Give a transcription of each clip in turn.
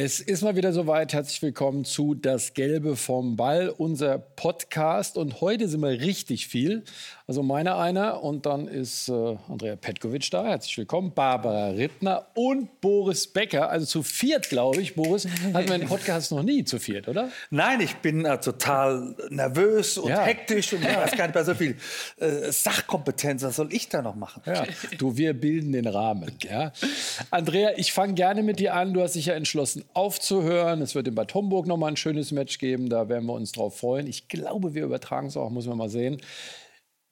Es ist mal wieder soweit. Herzlich willkommen zu Das Gelbe vom Ball, unser Podcast. Und heute sind wir richtig viel. Also meiner einer und dann ist äh, Andrea Petkovic da. Herzlich willkommen. Barbara Rittner und Boris Becker. Also zu viert, glaube ich. Boris, hatten wir den Podcast noch nie zu viert, oder? Nein, ich bin äh, total nervös und ja. hektisch und ich weiß gar nicht bei so viel äh, Sachkompetenz. Was soll ich da noch machen? Ja. Du, wir bilden den Rahmen. Ja. Andrea, ich fange gerne mit dir an. Du hast dich ja entschlossen, aufzuhören. Es wird in Bad Homburg noch mal ein schönes Match geben. Da werden wir uns drauf freuen. Ich glaube, wir übertragen es auch, muss man mal sehen.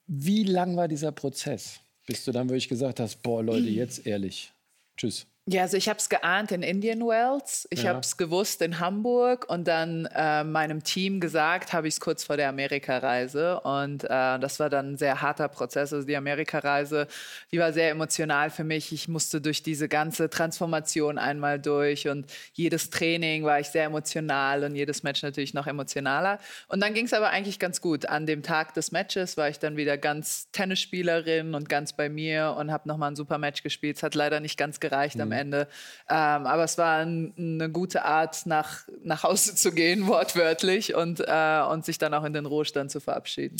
Wie lang war dieser Prozess, bis du dann wirklich gesagt hast, boah Leute, jetzt ehrlich, tschüss? Ja, also ich habe es geahnt in Indian Wells, ich ja. habe es gewusst in Hamburg und dann äh, meinem Team gesagt, habe ich es kurz vor der Amerikareise und äh, das war dann ein sehr harter Prozess. Also die Amerikareise, die war sehr emotional für mich. Ich musste durch diese ganze Transformation einmal durch und jedes Training war ich sehr emotional und jedes Match natürlich noch emotionaler. Und dann ging es aber eigentlich ganz gut. An dem Tag des Matches war ich dann wieder ganz Tennisspielerin und ganz bei mir und habe nochmal ein super Match gespielt. Es hat leider nicht ganz gereicht mhm. am Ende. Ähm, aber es war ein, eine gute Art, nach, nach Hause zu gehen, wortwörtlich, und, äh, und sich dann auch in den Ruhestand zu verabschieden.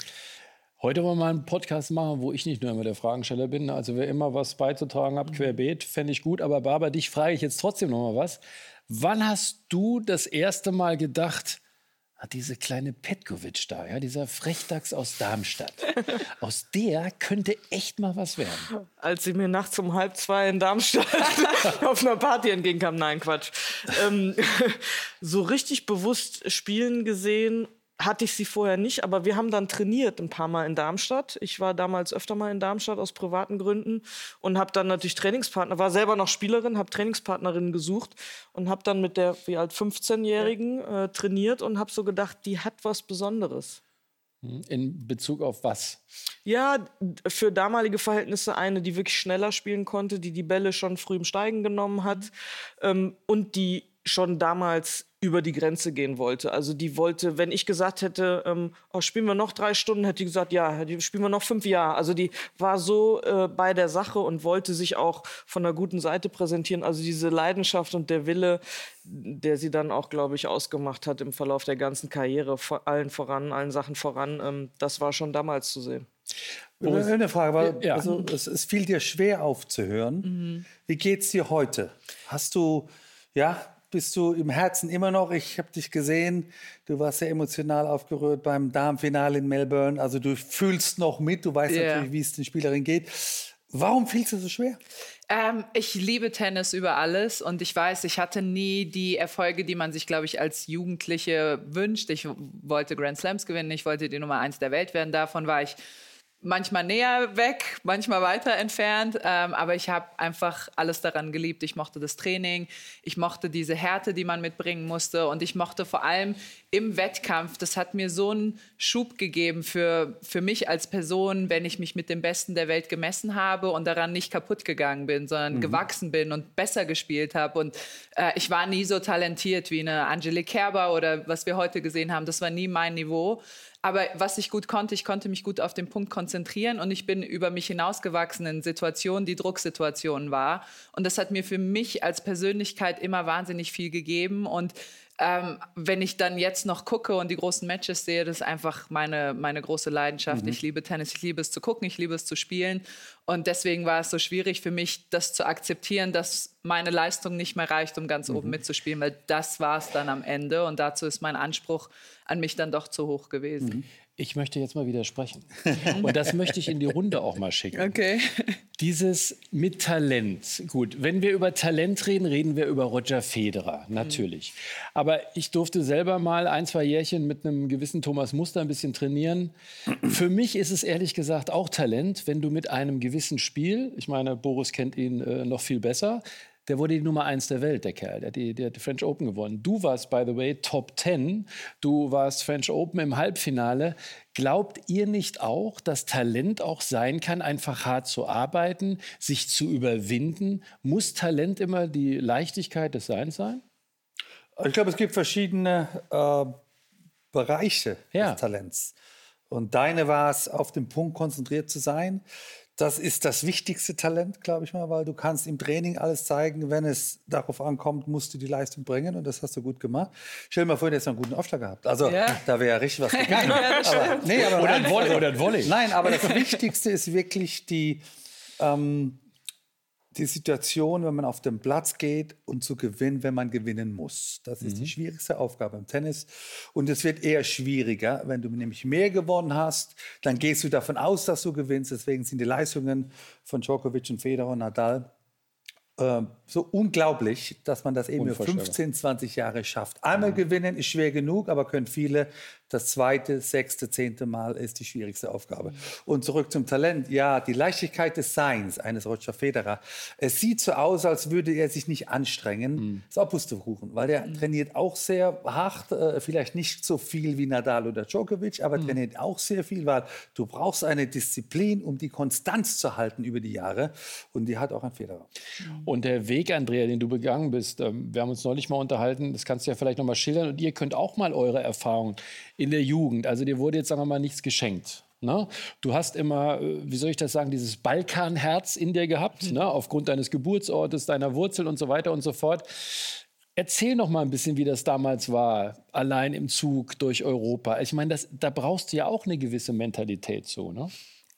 Heute wollen wir mal einen Podcast machen, wo ich nicht nur immer der Fragensteller bin. Also wer immer was beizutragen hat, mhm. querbeet, fände ich gut. Aber Barbara, dich frage ich jetzt trotzdem noch mal was. Wann hast du das erste Mal gedacht, Ah, diese kleine Petkovic da, ja, dieser Frechdachs aus Darmstadt. Aus der könnte echt mal was werden. Als sie mir nachts um halb zwei in Darmstadt auf einer Party entgegenkam, nein, Quatsch. Ähm, so richtig bewusst spielen gesehen hatte ich sie vorher nicht, aber wir haben dann trainiert ein paar Mal in Darmstadt. Ich war damals öfter mal in Darmstadt aus privaten Gründen und habe dann natürlich Trainingspartner, war selber noch Spielerin, habe Trainingspartnerinnen gesucht und habe dann mit der wie alt 15-jährigen äh, trainiert und habe so gedacht, die hat was Besonderes. Hm, in Bezug auf was? Ja, für damalige Verhältnisse eine, die wirklich schneller spielen konnte, die die Bälle schon früh im Steigen genommen hat ähm, und die schon damals über die Grenze gehen wollte. Also die wollte, wenn ich gesagt hätte, ähm, oh, spielen wir noch drei Stunden, hätte die gesagt, ja, spielen wir noch fünf Jahre. Also die war so äh, bei der Sache und wollte sich auch von der guten Seite präsentieren. Also diese Leidenschaft und der Wille, der sie dann auch, glaube ich, ausgemacht hat im Verlauf der ganzen Karriere, vor allen voran, allen Sachen voran, ähm, das war schon damals zu sehen. Eine Frage, weil ja. also, es, es fiel dir schwer aufzuhören. Mhm. Wie geht's dir heute? Hast du ja bist du im Herzen immer noch. Ich habe dich gesehen. Du warst sehr emotional aufgerührt beim Darmfinale in Melbourne. Also du fühlst noch mit. Du weißt yeah. natürlich, wie es den Spielerinnen geht. Warum fiel es dir so schwer? Ähm, ich liebe Tennis über alles und ich weiß, ich hatte nie die Erfolge, die man sich, glaube ich, als Jugendliche wünscht. Ich wollte Grand Slams gewinnen, ich wollte die Nummer eins der Welt werden. Davon war ich manchmal näher weg, manchmal weiter entfernt. Ähm, aber ich habe einfach alles daran geliebt. Ich mochte das Training, ich mochte diese Härte, die man mitbringen musste. Und ich mochte vor allem im Wettkampf, das hat mir so einen Schub gegeben für, für mich als Person, wenn ich mich mit dem Besten der Welt gemessen habe und daran nicht kaputt gegangen bin, sondern mhm. gewachsen bin und besser gespielt habe. Und äh, ich war nie so talentiert wie eine Angelique Kerber oder was wir heute gesehen haben. Das war nie mein Niveau. Aber was ich gut konnte, ich konnte mich gut auf den Punkt konzentrieren und ich bin über mich hinausgewachsen in Situationen, die Drucksituationen war. Und das hat mir für mich als Persönlichkeit immer wahnsinnig viel gegeben. Und ähm, wenn ich dann jetzt noch gucke und die großen Matches sehe, das ist einfach meine, meine große Leidenschaft. Mhm. Ich liebe Tennis, ich liebe es zu gucken, ich liebe es zu spielen. Und deswegen war es so schwierig für mich, das zu akzeptieren, dass meine Leistung nicht mehr reicht, um ganz mhm. oben mitzuspielen, weil das war es dann am Ende. Und dazu ist mein Anspruch an mich dann doch zu hoch gewesen. Mhm. Ich möchte jetzt mal widersprechen. Und das möchte ich in die Runde auch mal schicken. Okay. Dieses mit Talent. Gut, wenn wir über Talent reden, reden wir über Roger Federer, natürlich. Mhm. Aber ich durfte selber mal ein, zwei Jährchen mit einem gewissen Thomas Muster ein bisschen trainieren. Für mich ist es ehrlich gesagt auch Talent, wenn du mit einem gewissen Spiel, ich meine, Boris kennt ihn äh, noch viel besser, der wurde die Nummer eins der Welt, der Kerl. Der hat die, der hat die French Open gewonnen. Du warst, by the way, Top 10. Du warst French Open im Halbfinale. Glaubt ihr nicht auch, dass Talent auch sein kann, einfach hart zu arbeiten, sich zu überwinden? Muss Talent immer die Leichtigkeit des Seins sein? Ich glaube, es gibt verschiedene äh, Bereiche ja. des Talents. Und deine war es, auf den Punkt konzentriert zu sein das ist das wichtigste Talent, glaube ich mal, weil du kannst im Training alles zeigen. Wenn es darauf ankommt, musst du die Leistung bringen und das hast du gut gemacht. Stell dir mal vor, du hättest einen guten Aufschlag gehabt. Also ja. da wäre ja richtig was gegangen. ja, aber, nee, aber oder, ein Volley, also, oder ein Volley. Nein, aber das Wichtigste ist wirklich die, ähm, die Situation, wenn man auf den Platz geht und zu gewinnen, wenn man gewinnen muss. Das ist mhm. die schwierigste Aufgabe im Tennis. Und es wird eher schwieriger, wenn du nämlich mehr gewonnen hast, dann gehst du davon aus, dass du gewinnst. Deswegen sind die Leistungen von Djokovic und Federer und Nadal äh, so unglaublich, dass man das eben 15, 20 Jahre schafft. Einmal ja. gewinnen ist schwer genug, aber können viele das zweite, sechste, zehnte Mal ist die schwierigste Aufgabe. Mhm. Und zurück zum Talent. Ja, die Leichtigkeit des Seins eines Roger Federer. Es sieht so aus, als würde er sich nicht anstrengen. Mhm. Ist auch Pustekuchen, weil er mhm. trainiert auch sehr hart, äh, vielleicht nicht so viel wie Nadal oder Djokovic, aber mhm. trainiert auch sehr viel, weil du brauchst eine Disziplin, um die Konstanz zu halten über die Jahre. Und die hat auch ein Federer. Und der Weg, Andrea, den du begangen bist, ähm, wir haben uns neulich mal unterhalten, das kannst du ja vielleicht noch mal schildern und ihr könnt auch mal eure Erfahrungen in der Jugend. Also dir wurde jetzt, sagen wir mal, nichts geschenkt. Ne? Du hast immer, äh, wie soll ich das sagen, dieses Balkanherz in dir gehabt, mhm. ne? aufgrund deines Geburtsortes, deiner Wurzeln und so weiter und so fort. Erzähl noch mal ein bisschen, wie das damals war, allein im Zug durch Europa. Ich meine, da brauchst du ja auch eine gewisse Mentalität so, ne?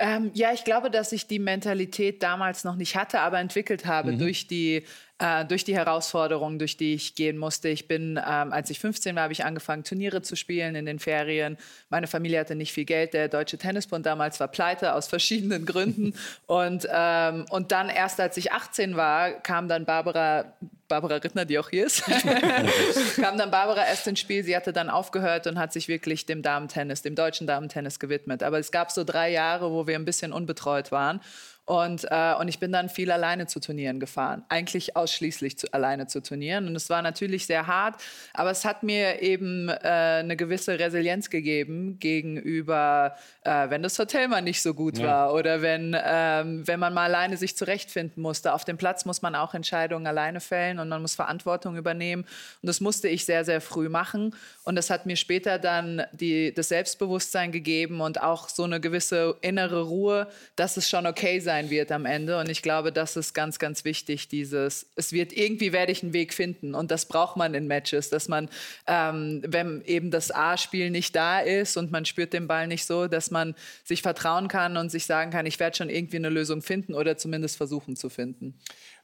Ähm, ja, ich glaube, dass ich die Mentalität damals noch nicht hatte, aber entwickelt habe mhm. durch die äh, durch die Herausforderungen, durch die ich gehen musste. Ich bin, ähm, als ich 15 war, habe ich angefangen, Turniere zu spielen in den Ferien. Meine Familie hatte nicht viel Geld. Der Deutsche Tennisbund damals war pleite aus verschiedenen Gründen. und, ähm, und dann erst, als ich 18 war, kam dann Barbara Barbara Rittner, die auch hier ist, kam dann Barbara erst ins Spiel. Sie hatte dann aufgehört und hat sich wirklich dem Damentennis, dem deutschen Damentennis gewidmet. Aber es gab so drei Jahre, wo wir ein bisschen unbetreut waren. Und, äh, und ich bin dann viel alleine zu Turnieren gefahren. Eigentlich ausschließlich zu, alleine zu Turnieren. Und es war natürlich sehr hart, aber es hat mir eben äh, eine gewisse Resilienz gegeben gegenüber, äh, wenn das Hotel mal nicht so gut ja. war oder wenn, ähm, wenn man mal alleine sich zurechtfinden musste. Auf dem Platz muss man auch Entscheidungen alleine fällen und man muss Verantwortung übernehmen. Und das musste ich sehr, sehr früh machen. Und das hat mir später dann die, das Selbstbewusstsein gegeben und auch so eine gewisse innere Ruhe, dass es schon okay sein sein wird am Ende. Und ich glaube, das ist ganz, ganz wichtig, dieses, es wird irgendwie werde ich einen Weg finden. Und das braucht man in Matches, dass man, ähm, wenn eben das A-Spiel nicht da ist und man spürt den Ball nicht so, dass man sich vertrauen kann und sich sagen kann, ich werde schon irgendwie eine Lösung finden oder zumindest versuchen zu finden.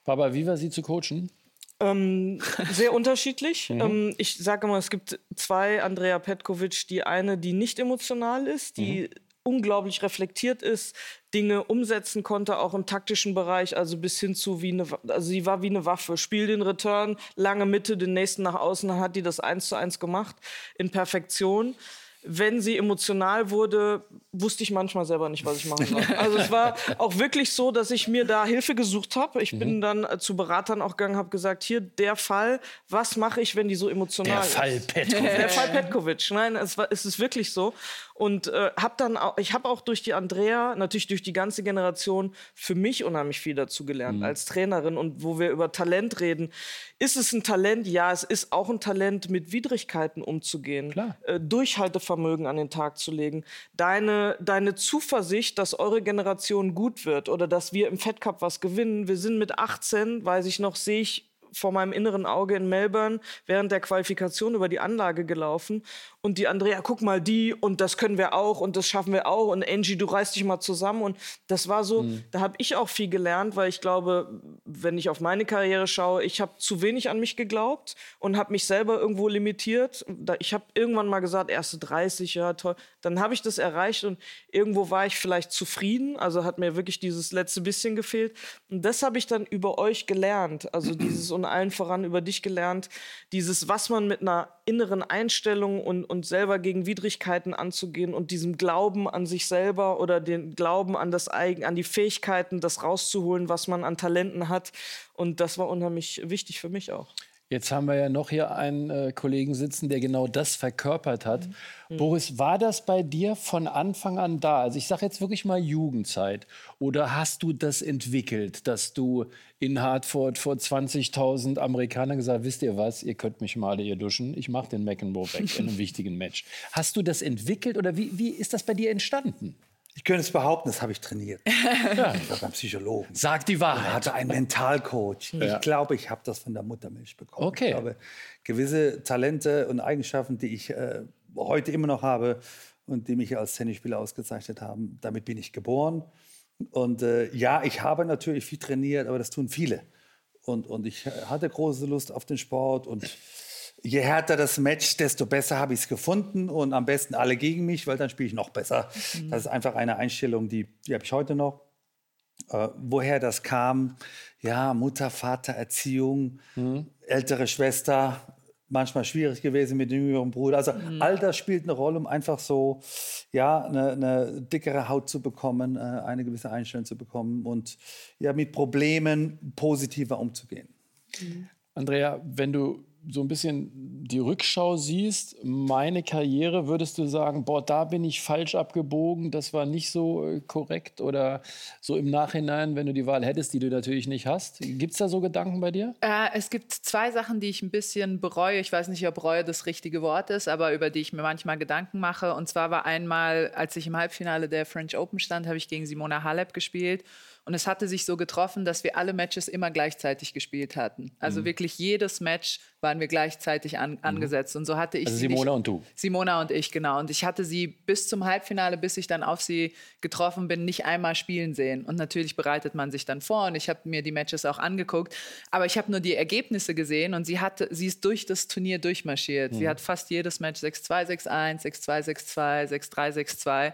Baba, wie war sie zu coachen? Ähm, sehr unterschiedlich. Mhm. Ähm, ich sage mal, es gibt zwei Andrea Petkovic. Die eine, die nicht emotional ist, die mhm. Unglaublich reflektiert ist, Dinge umsetzen konnte, auch im taktischen Bereich, also bis hin zu wie eine, also sie war wie eine Waffe. Spiel den Return, lange Mitte, den nächsten nach außen, dann hat die das eins zu eins gemacht in Perfektion wenn sie emotional wurde, wusste ich manchmal selber nicht, was ich machen soll. Also es war auch wirklich so, dass ich mir da Hilfe gesucht habe. Ich mhm. bin dann äh, zu Beratern auch gegangen, habe gesagt, hier der Fall, was mache ich, wenn die so emotional der Fall Petkovic. Der Fall Petkovic. Nein, es, war, es ist wirklich so. Und äh, habe dann auch, ich habe auch durch die Andrea, natürlich durch die ganze Generation, für mich unheimlich viel dazu gelernt mhm. als Trainerin. Und wo wir über Talent reden, ist es ein Talent? Ja, es ist auch ein Talent, mit Widrigkeiten umzugehen, Klar. Äh, Durchhaltevermögen an den Tag zu legen. Deine, deine Zuversicht, dass eure Generation gut wird oder dass wir im Fed Cup was gewinnen. Wir sind mit 18, weiß ich noch, sehe ich vor meinem inneren Auge in Melbourne während der Qualifikation über die Anlage gelaufen und die Andrea, guck mal die und das können wir auch und das schaffen wir auch und Angie, du reißt dich mal zusammen und das war so, mhm. da habe ich auch viel gelernt, weil ich glaube, wenn ich auf meine Karriere schaue, ich habe zu wenig an mich geglaubt und habe mich selber irgendwo limitiert. Ich habe irgendwann mal gesagt, erste 30, ja toll, dann habe ich das erreicht und irgendwo war ich vielleicht zufrieden, also hat mir wirklich dieses letzte bisschen gefehlt und das habe ich dann über euch gelernt, also dieses und allen voran über dich gelernt, dieses, was man mit einer inneren Einstellung und, und selber gegen Widrigkeiten anzugehen und diesem Glauben an sich selber oder den Glauben an das Eigen, an die Fähigkeiten, das rauszuholen, was man an Talenten hat. Und das war unheimlich wichtig für mich auch. Jetzt haben wir ja noch hier einen äh, Kollegen sitzen, der genau das verkörpert hat. Mhm. Boris, war das bei dir von Anfang an da? Also ich sage jetzt wirklich mal Jugendzeit. Oder hast du das entwickelt, dass du in Hartford vor 20.000 Amerikanern gesagt wisst ihr was, ihr könnt mich mal ihr duschen, ich mache den McEnroe weg in einem wichtigen Match. Hast du das entwickelt oder wie, wie ist das bei dir entstanden? Ich könnte es behaupten, das habe ich trainiert. ja. Ich war beim Psychologen. Sag die Wahrheit. Ich hatte einen Mentalcoach. Ja. Ich glaube, ich habe das von der Muttermilch bekommen. Okay. Ich glaube, gewisse Talente und Eigenschaften, die ich äh, heute immer noch habe und die mich als Tennisspieler ausgezeichnet haben, damit bin ich geboren. Und äh, ja, ich habe natürlich viel trainiert, aber das tun viele. Und, und ich hatte große Lust auf den Sport und je härter das Match, desto besser habe ich es gefunden und am besten alle gegen mich, weil dann spiele ich noch besser. Mhm. Das ist einfach eine Einstellung, die, die habe ich heute noch. Äh, woher das kam, ja, Mutter, Vater, Erziehung, mhm. ältere Schwester, manchmal schwierig gewesen mit dem jüngeren Bruder. Also mhm. all das spielt eine Rolle, um einfach so, ja, eine, eine dickere Haut zu bekommen, äh, eine gewisse Einstellung zu bekommen und ja, mit Problemen positiver umzugehen. Mhm. Andrea, wenn du so ein bisschen die Rückschau siehst, meine Karriere, würdest du sagen, boah, da bin ich falsch abgebogen, das war nicht so äh, korrekt oder so im Nachhinein, wenn du die Wahl hättest, die du natürlich nicht hast? Gibt es da so Gedanken bei dir? Äh, es gibt zwei Sachen, die ich ein bisschen bereue. Ich weiß nicht, ob Reue das richtige Wort ist, aber über die ich mir manchmal Gedanken mache. Und zwar war einmal, als ich im Halbfinale der French Open stand, habe ich gegen Simona Halep gespielt. Und es hatte sich so getroffen, dass wir alle Matches immer gleichzeitig gespielt hatten. Also mhm. wirklich jedes Match waren wir gleichzeitig an, mhm. angesetzt. Und so hatte ich also Simona nicht, und du. Simona und ich, genau. Und ich hatte sie bis zum Halbfinale, bis ich dann auf sie getroffen bin, nicht einmal spielen sehen. Und natürlich bereitet man sich dann vor und ich habe mir die Matches auch angeguckt. Aber ich habe nur die Ergebnisse gesehen und sie, hatte, sie ist durch das Turnier durchmarschiert. Mhm. Sie hat fast jedes Match 6-2, 6-1, 6-2, 6-2, 6-3, 6-2.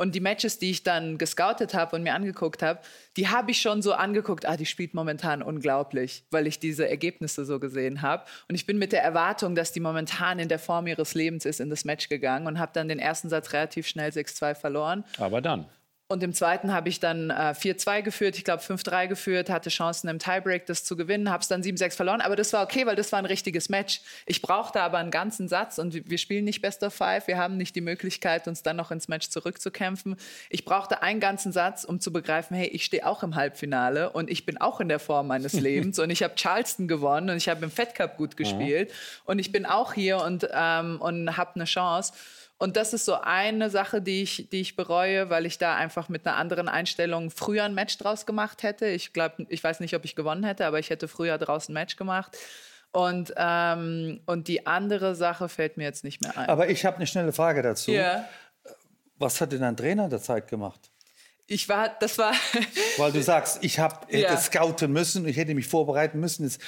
Und die Matches, die ich dann gescoutet habe und mir angeguckt habe, die habe ich schon so angeguckt, ah, die spielt momentan unglaublich, weil ich diese Ergebnisse so gesehen habe. Und ich bin mit der Erwartung, dass die momentan in der Form ihres Lebens ist, in das Match gegangen und habe dann den ersten Satz relativ schnell 6-2 verloren. Aber dann. Und im zweiten habe ich dann äh, 4-2 geführt, ich glaube 5-3 geführt, hatte Chancen im Tiebreak das zu gewinnen, habe es dann 7-6 verloren. Aber das war okay, weil das war ein richtiges Match. Ich brauchte aber einen ganzen Satz und wir spielen nicht Best of Five. Wir haben nicht die Möglichkeit, uns dann noch ins Match zurückzukämpfen. Ich brauchte einen ganzen Satz, um zu begreifen, hey, ich stehe auch im Halbfinale und ich bin auch in der Form meines Lebens und ich habe Charleston gewonnen und ich habe im Fed Cup gut gespielt ja. und ich bin auch hier und, ähm, und habe eine Chance. Und das ist so eine Sache, die ich, die ich bereue, weil ich da einfach mit einer anderen Einstellung früher ein Match draus gemacht hätte. Ich glaube, ich weiß nicht, ob ich gewonnen hätte, aber ich hätte früher draußen ein Match gemacht. Und, ähm, und die andere Sache fällt mir jetzt nicht mehr ein. Aber ich habe eine schnelle Frage dazu. Ja. Was hat denn ein Trainer der Zeit gemacht? Ich war, das war. Weil du sagst, ich habe ja. scouten müssen, ich hätte mich vorbereiten müssen. Jetzt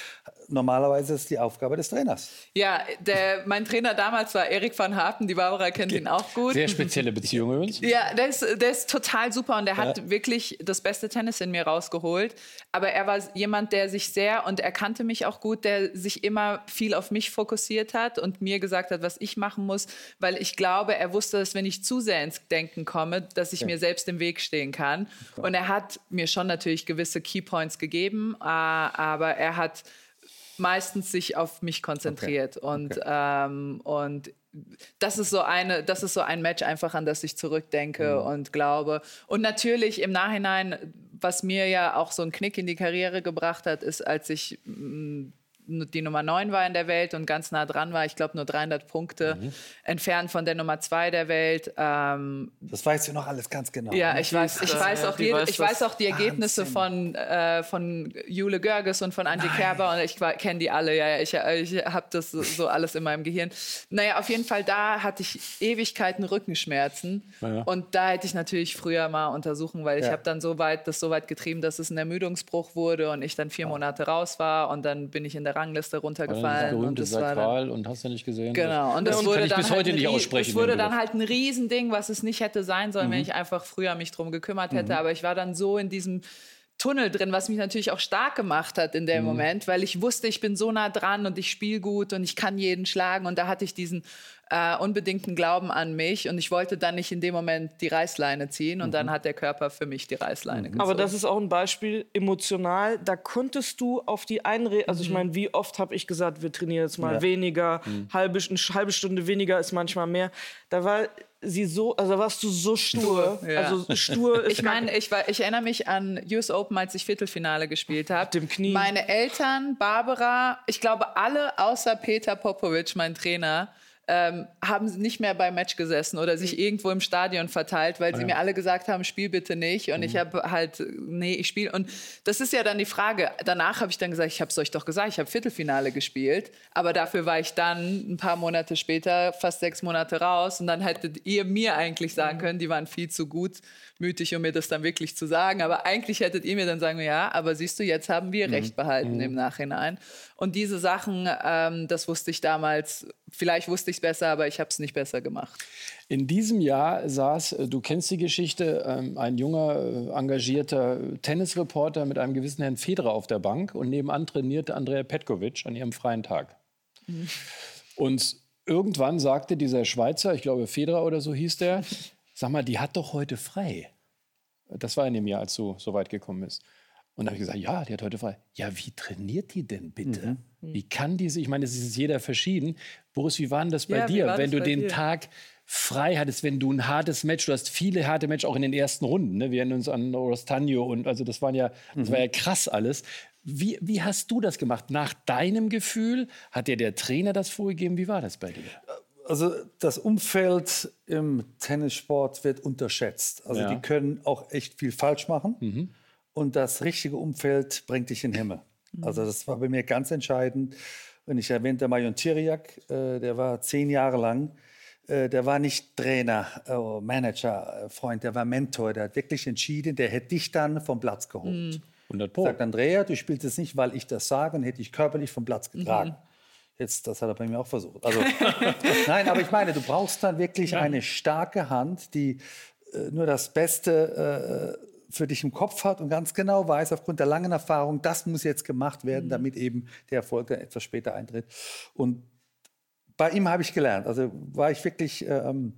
normalerweise ist die Aufgabe des Trainers. Ja, der, mein Trainer damals war Erik van Harten, die Barbara kennt ihn auch gut. Sehr spezielle Beziehung übrigens. Ja, der ist, der ist total super und der ja. hat wirklich das beste Tennis in mir rausgeholt. Aber er war jemand, der sich sehr, und er kannte mich auch gut, der sich immer viel auf mich fokussiert hat und mir gesagt hat, was ich machen muss, weil ich glaube, er wusste, dass wenn ich zu sehr ins Denken komme, dass ich okay. mir selbst im Weg stehen kann. Und er hat mir schon natürlich gewisse Keypoints gegeben, äh, aber er hat meistens sich auf mich konzentriert. Okay. Und, okay. Ähm, und das ist so eine, das ist so ein Match einfach, an das ich zurückdenke mhm. und glaube. Und natürlich im Nachhinein, was mir ja auch so einen Knick in die Karriere gebracht hat, ist, als ich mm, die Nummer 9 war in der Welt und ganz nah dran war. Ich glaube, nur 300 Punkte mhm. entfernt von der Nummer 2 der Welt. Ähm, das weißt du noch alles ganz genau. Ja, ich weiß, ich weiß, auch, jede, ich weiß auch die Ergebnisse von, äh, von Jule Görges und von Angie Nein. Kerber und ich kenne die alle. Ja, ich, ich habe das so alles in meinem Gehirn. Naja, auf jeden Fall, da hatte ich Ewigkeiten Rückenschmerzen ja. und da hätte ich natürlich früher mal untersuchen, weil ich ja. habe dann so weit, das so weit getrieben, dass es ein Ermüdungsbruch wurde und ich dann vier Monate raus war und dann bin ich in der der Rangliste runtergefallen. Und das war dann, und hast du nicht gesehen. Genau. Und das, das wurde kann ich bis heute halt nicht aussprechen. Es wurde dann halt ein Riesending, was es nicht hätte sein sollen, mhm. wenn ich einfach früher mich drum gekümmert hätte. Mhm. Aber ich war dann so in diesem Tunnel drin, was mich natürlich auch stark gemacht hat in dem mhm. Moment, weil ich wusste, ich bin so nah dran und ich spiele gut und ich kann jeden schlagen. Und da hatte ich diesen äh, unbedingten Glauben an mich und ich wollte dann nicht in dem Moment die Reißleine ziehen und mhm. dann hat der Körper für mich die Reißleine mhm. gezogen. Aber das ist auch ein Beispiel emotional, da konntest du auf die Einrede, also ich mhm. meine, wie oft habe ich gesagt, wir trainieren jetzt mal ja. weniger, mhm. halbe, eine halbe Stunde weniger ist manchmal mehr. Da war sie so, also warst du so stur. ja. Also stur Ich meine, ich, ich erinnere mich an US Open, als ich Viertelfinale gespielt habe. Dem Knie. Meine Eltern, Barbara, ich glaube alle außer Peter Popovic, mein Trainer, ähm, haben nicht mehr beim Match gesessen oder sich irgendwo im Stadion verteilt, weil sie ja. mir alle gesagt haben, spiel bitte nicht. Und mhm. ich habe halt, nee, ich spiele. Und das ist ja dann die Frage. Danach habe ich dann gesagt, ich habe es euch doch gesagt, ich habe Viertelfinale gespielt. Aber dafür war ich dann ein paar Monate später, fast sechs Monate raus. Und dann hättet ihr mir eigentlich sagen können, die waren viel zu gut mutig, um mir das dann wirklich zu sagen. Aber eigentlich hättet ihr mir dann sagen, ja, aber siehst du, jetzt haben wir mhm. Recht behalten mhm. im Nachhinein. Und diese Sachen, ähm, das wusste ich damals, vielleicht wusste ich es besser, aber ich habe es nicht besser gemacht. In diesem Jahr saß, äh, du kennst die Geschichte, ähm, ein junger, äh, engagierter Tennisreporter mit einem gewissen Herrn Federer auf der Bank und nebenan trainierte Andrea Petkovic an ihrem freien Tag. Mhm. Und irgendwann sagte dieser Schweizer, ich glaube Federer oder so hieß der, sag mal, die hat doch heute frei. Das war in dem Jahr, als du so weit gekommen bist. Und da habe ich gesagt, ja, die hat heute frei. Ja, wie trainiert die denn bitte? Mhm. Wie kann diese, ich meine, es ist jeder verschieden. Boris, wie war denn das bei ja, dir, wenn du den dir? Tag frei hattest, wenn du ein hartes Match, du hast viele harte Matches auch in den ersten Runden. Ne? Wir erinnern uns an Rostanio und also das waren ja, das mhm. war ja krass alles. Wie, wie hast du das gemacht? Nach deinem Gefühl? Hat dir der Trainer das vorgegeben? Wie war das bei dir? Also das Umfeld im Tennissport wird unterschätzt. Also ja. die können auch echt viel falsch machen. Mhm. Und das richtige Umfeld bringt dich in den Himmel. Mhm. Also das war bei mir ganz entscheidend. Und ich erwähnte Marion Tiriak, äh, der war zehn Jahre lang, äh, der war nicht Trainer, äh, Manager, Freund, der war Mentor. Der hat wirklich entschieden, der hätte dich dann vom Platz geholt. Mhm. 100 Pro. Sagt Andrea, du spielst es nicht, weil ich das sage, und hätte dich körperlich vom Platz getragen. Mhm. Jetzt, das hat er bei mir auch versucht. Also, nein, aber ich meine, du brauchst dann wirklich ja. eine starke Hand, die äh, nur das Beste äh, für dich im Kopf hat und ganz genau weiß, aufgrund der langen Erfahrung, das muss jetzt gemacht werden, mhm. damit eben der Erfolg dann etwas später eintritt. Und bei ihm habe ich gelernt. Also war ich wirklich, ähm,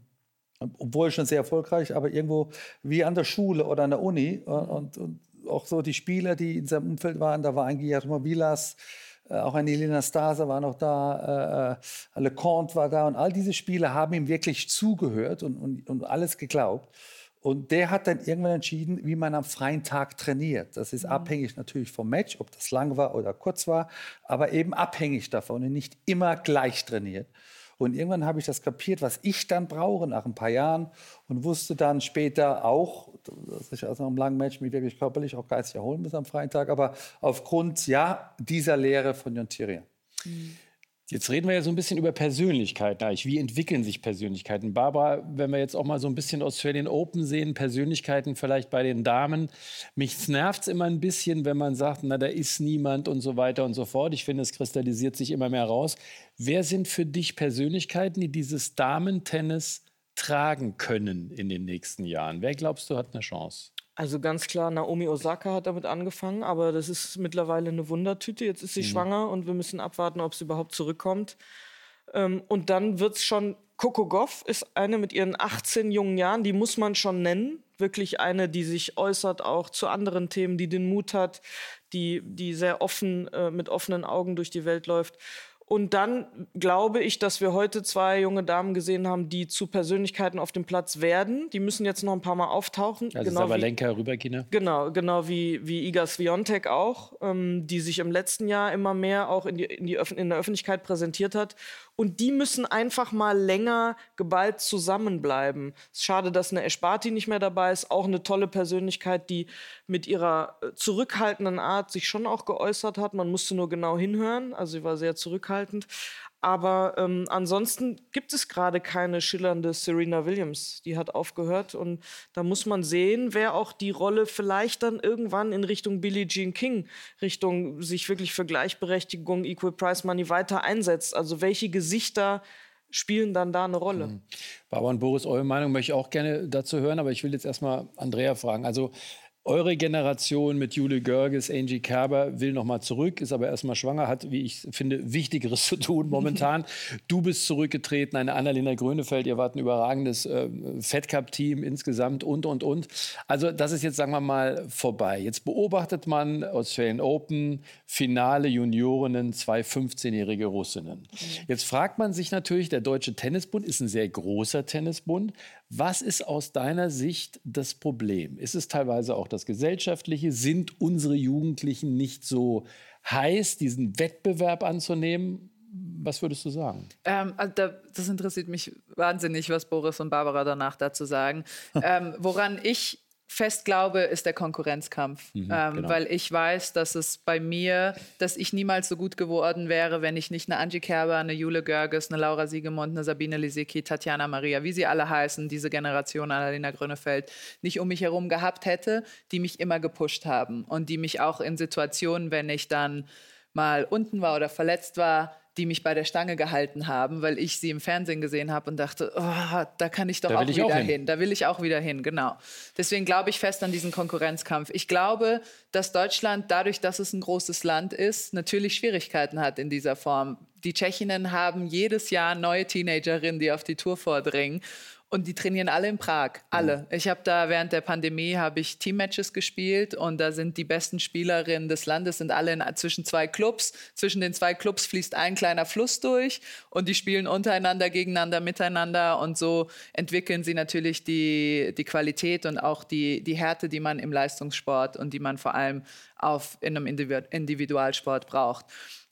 obwohl schon sehr erfolgreich, aber irgendwo wie an der Schule oder an der Uni. Und, und auch so die Spieler, die in seinem Umfeld waren, da war ein Guillermo Vilas, äh, auch eine Elena Stase war noch da, äh, äh Leconte war da und all diese Spieler haben ihm wirklich zugehört und, und, und alles geglaubt. Und der hat dann irgendwann entschieden, wie man am freien Tag trainiert. Das ist mhm. abhängig natürlich vom Match, ob das lang war oder kurz war, aber eben abhängig davon und nicht immer gleich trainiert. Und irgendwann habe ich das kapiert, was ich dann brauche nach ein paar Jahren und wusste dann später auch, dass ich also nach einem langen Match mich wirklich körperlich, auch geistig erholen muss am freien Tag, aber aufgrund ja dieser Lehre von Jon Thierry. Mhm. Jetzt reden wir ja so ein bisschen über Persönlichkeiten. Wie entwickeln sich Persönlichkeiten? Barbara, wenn wir jetzt auch mal so ein bisschen Australian Open sehen, Persönlichkeiten vielleicht bei den Damen. Mich nervt es immer ein bisschen, wenn man sagt, na, da ist niemand und so weiter und so fort. Ich finde, es kristallisiert sich immer mehr raus. Wer sind für dich Persönlichkeiten, die dieses Damentennis tragen können in den nächsten Jahren? Wer glaubst du hat eine Chance? Also ganz klar, Naomi Osaka hat damit angefangen, aber das ist mittlerweile eine Wundertüte. Jetzt ist sie mhm. schwanger und wir müssen abwarten, ob sie überhaupt zurückkommt. Ähm, und dann wird es schon, Coco Goff ist eine mit ihren 18 jungen Jahren, die muss man schon nennen. Wirklich eine, die sich äußert auch zu anderen Themen, die den Mut hat, die, die sehr offen, äh, mit offenen Augen durch die Welt läuft. Und dann glaube ich, dass wir heute zwei junge Damen gesehen haben, die zu Persönlichkeiten auf dem Platz werden. Die müssen jetzt noch ein paar Mal auftauchen. Also genau Sabalenka, Rüberkina. Genau, genau wie, wie Iga Swiatek auch, ähm, die sich im letzten Jahr immer mehr auch in, die, in, die in der Öffentlichkeit präsentiert hat und die müssen einfach mal länger geballt zusammenbleiben. Es ist schade, dass eine Esparti nicht mehr dabei ist. Auch eine tolle Persönlichkeit, die mit ihrer äh, zurückhaltenden Art sich schon auch geäußert hat. Man musste nur genau hinhören. Also sie war sehr zurückhaltend. Aber ähm, ansonsten gibt es gerade keine schillernde Serena Williams. Die hat aufgehört und da muss man sehen, wer auch die Rolle vielleicht dann irgendwann in Richtung Billie Jean King, Richtung sich wirklich für Gleichberechtigung, Equal Price Money weiter einsetzt. Also welche Gesichter spielen dann da eine Rolle. Mhm. Barbara und Boris, eure Meinung möchte ich auch gerne dazu hören, aber ich will jetzt erstmal Andrea fragen. Also eure Generation mit Jule Görges, Angie Kerber will noch mal zurück, ist aber erstmal schwanger, hat, wie ich finde, Wichtigeres zu tun momentan. du bist zurückgetreten, eine Annalena Grönefeld, ihr wart ein überragendes äh, Fed Cup-Team insgesamt und, und, und. Also das ist jetzt, sagen wir mal, vorbei. Jetzt beobachtet man Australian Open, Finale Juniorinnen, zwei 15-jährige Russinnen. Mhm. Jetzt fragt man sich natürlich, der Deutsche Tennisbund ist ein sehr großer Tennisbund. Was ist aus deiner Sicht das Problem? Ist es teilweise auch das Gesellschaftliche? Sind unsere Jugendlichen nicht so heiß, diesen Wettbewerb anzunehmen? was würdest du sagen? Ähm, also das interessiert mich wahnsinnig, was Boris und Barbara danach dazu sagen. ähm, woran ich fest glaube, ist der Konkurrenzkampf. Mhm, ähm, genau. Weil ich weiß, dass es bei mir, dass ich niemals so gut geworden wäre, wenn ich nicht eine Angie Kerber, eine Jule Görges, eine Laura Siegemund, eine Sabine Lisicki, Tatjana Maria, wie sie alle heißen, diese Generation Annalena Grönefeld, nicht um mich herum gehabt hätte, die mich immer gepusht haben und die mich auch in Situationen, wenn ich dann mal unten war oder verletzt war, die mich bei der Stange gehalten haben, weil ich sie im Fernsehen gesehen habe und dachte, oh, da kann ich doch auch wieder auch hin. hin. Da will ich auch wieder hin, genau. Deswegen glaube ich fest an diesen Konkurrenzkampf. Ich glaube, dass Deutschland dadurch, dass es ein großes Land ist, natürlich Schwierigkeiten hat in dieser Form. Die Tschechinnen haben jedes Jahr neue Teenagerinnen, die auf die Tour vordringen. Und die trainieren alle in Prag, alle. Ich habe da während der Pandemie habe ich Teammatches gespielt und da sind die besten Spielerinnen des Landes sind alle in, zwischen zwei Clubs. Zwischen den zwei Clubs fließt ein kleiner Fluss durch und die spielen untereinander, gegeneinander, miteinander und so entwickeln sie natürlich die, die Qualität und auch die, die Härte, die man im Leistungssport und die man vor allem auf, in einem Individualsport braucht.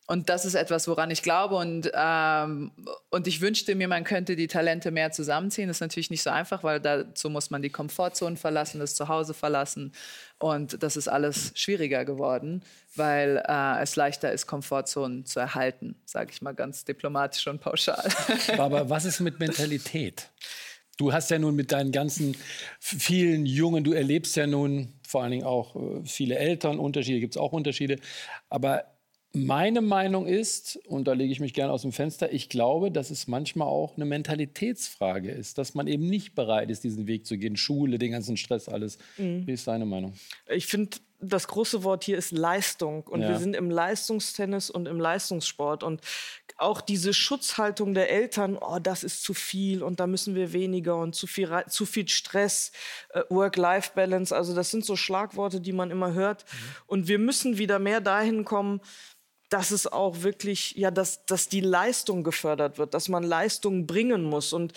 Und das ist etwas, woran ich glaube. Und, ähm, und ich wünschte mir, man könnte die Talente mehr zusammenziehen. Das ist natürlich nicht so einfach, weil dazu muss man die Komfortzone verlassen, das Zuhause verlassen. Und das ist alles schwieriger geworden, weil äh, es leichter ist, Komfortzonen zu erhalten, sage ich mal ganz diplomatisch und pauschal. Aber was ist mit Mentalität? Du hast ja nun mit deinen ganzen vielen Jungen, du erlebst ja nun vor allen Dingen auch äh, viele Eltern, Unterschiede gibt es auch Unterschiede. Aber meine Meinung ist, und da lege ich mich gerne aus dem Fenster, ich glaube, dass es manchmal auch eine Mentalitätsfrage ist, dass man eben nicht bereit ist, diesen Weg zu gehen. Schule, den ganzen Stress, alles. Mhm. Wie ist deine Meinung? Ich finde, das große Wort hier ist Leistung. Und ja. wir sind im Leistungstennis und im Leistungssport. Und auch diese Schutzhaltung der Eltern, oh, das ist zu viel und da müssen wir weniger und zu viel, zu viel Stress, äh, Work-Life-Balance, also das sind so Schlagworte, die man immer hört. Mhm. Und wir müssen wieder mehr dahin kommen, dass es auch wirklich, ja, dass, dass die Leistung gefördert wird, dass man Leistung bringen muss. Und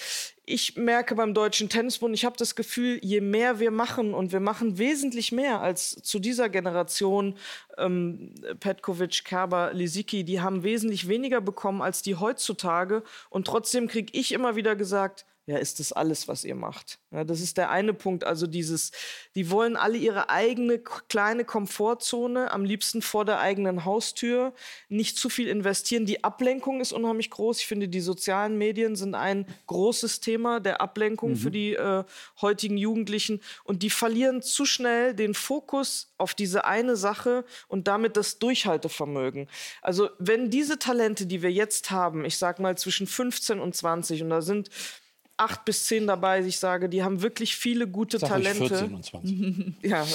ich merke beim Deutschen Tennisbund, ich habe das Gefühl, je mehr wir machen und wir machen wesentlich mehr als zu dieser Generation, ähm, Petkovic, Kerber, Lisicki, die haben wesentlich weniger bekommen als die heutzutage. Und trotzdem kriege ich immer wieder gesagt, ja, ist das alles, was ihr macht? Ja, das ist der eine Punkt. Also dieses, die wollen alle ihre eigene kleine Komfortzone, am liebsten vor der eigenen Haustür, nicht zu viel investieren. Die Ablenkung ist unheimlich groß. Ich finde, die sozialen Medien sind ein großes Thema der Ablenkung mhm. für die äh, heutigen Jugendlichen. Und die verlieren zu schnell den Fokus auf diese eine Sache und damit das Durchhaltevermögen. Also wenn diese Talente, die wir jetzt haben, ich sag mal zwischen 15 und 20, und da sind acht bis zehn dabei. Ich sage, die haben wirklich viele gute Sag Talente. Ich 14 und 20. ja,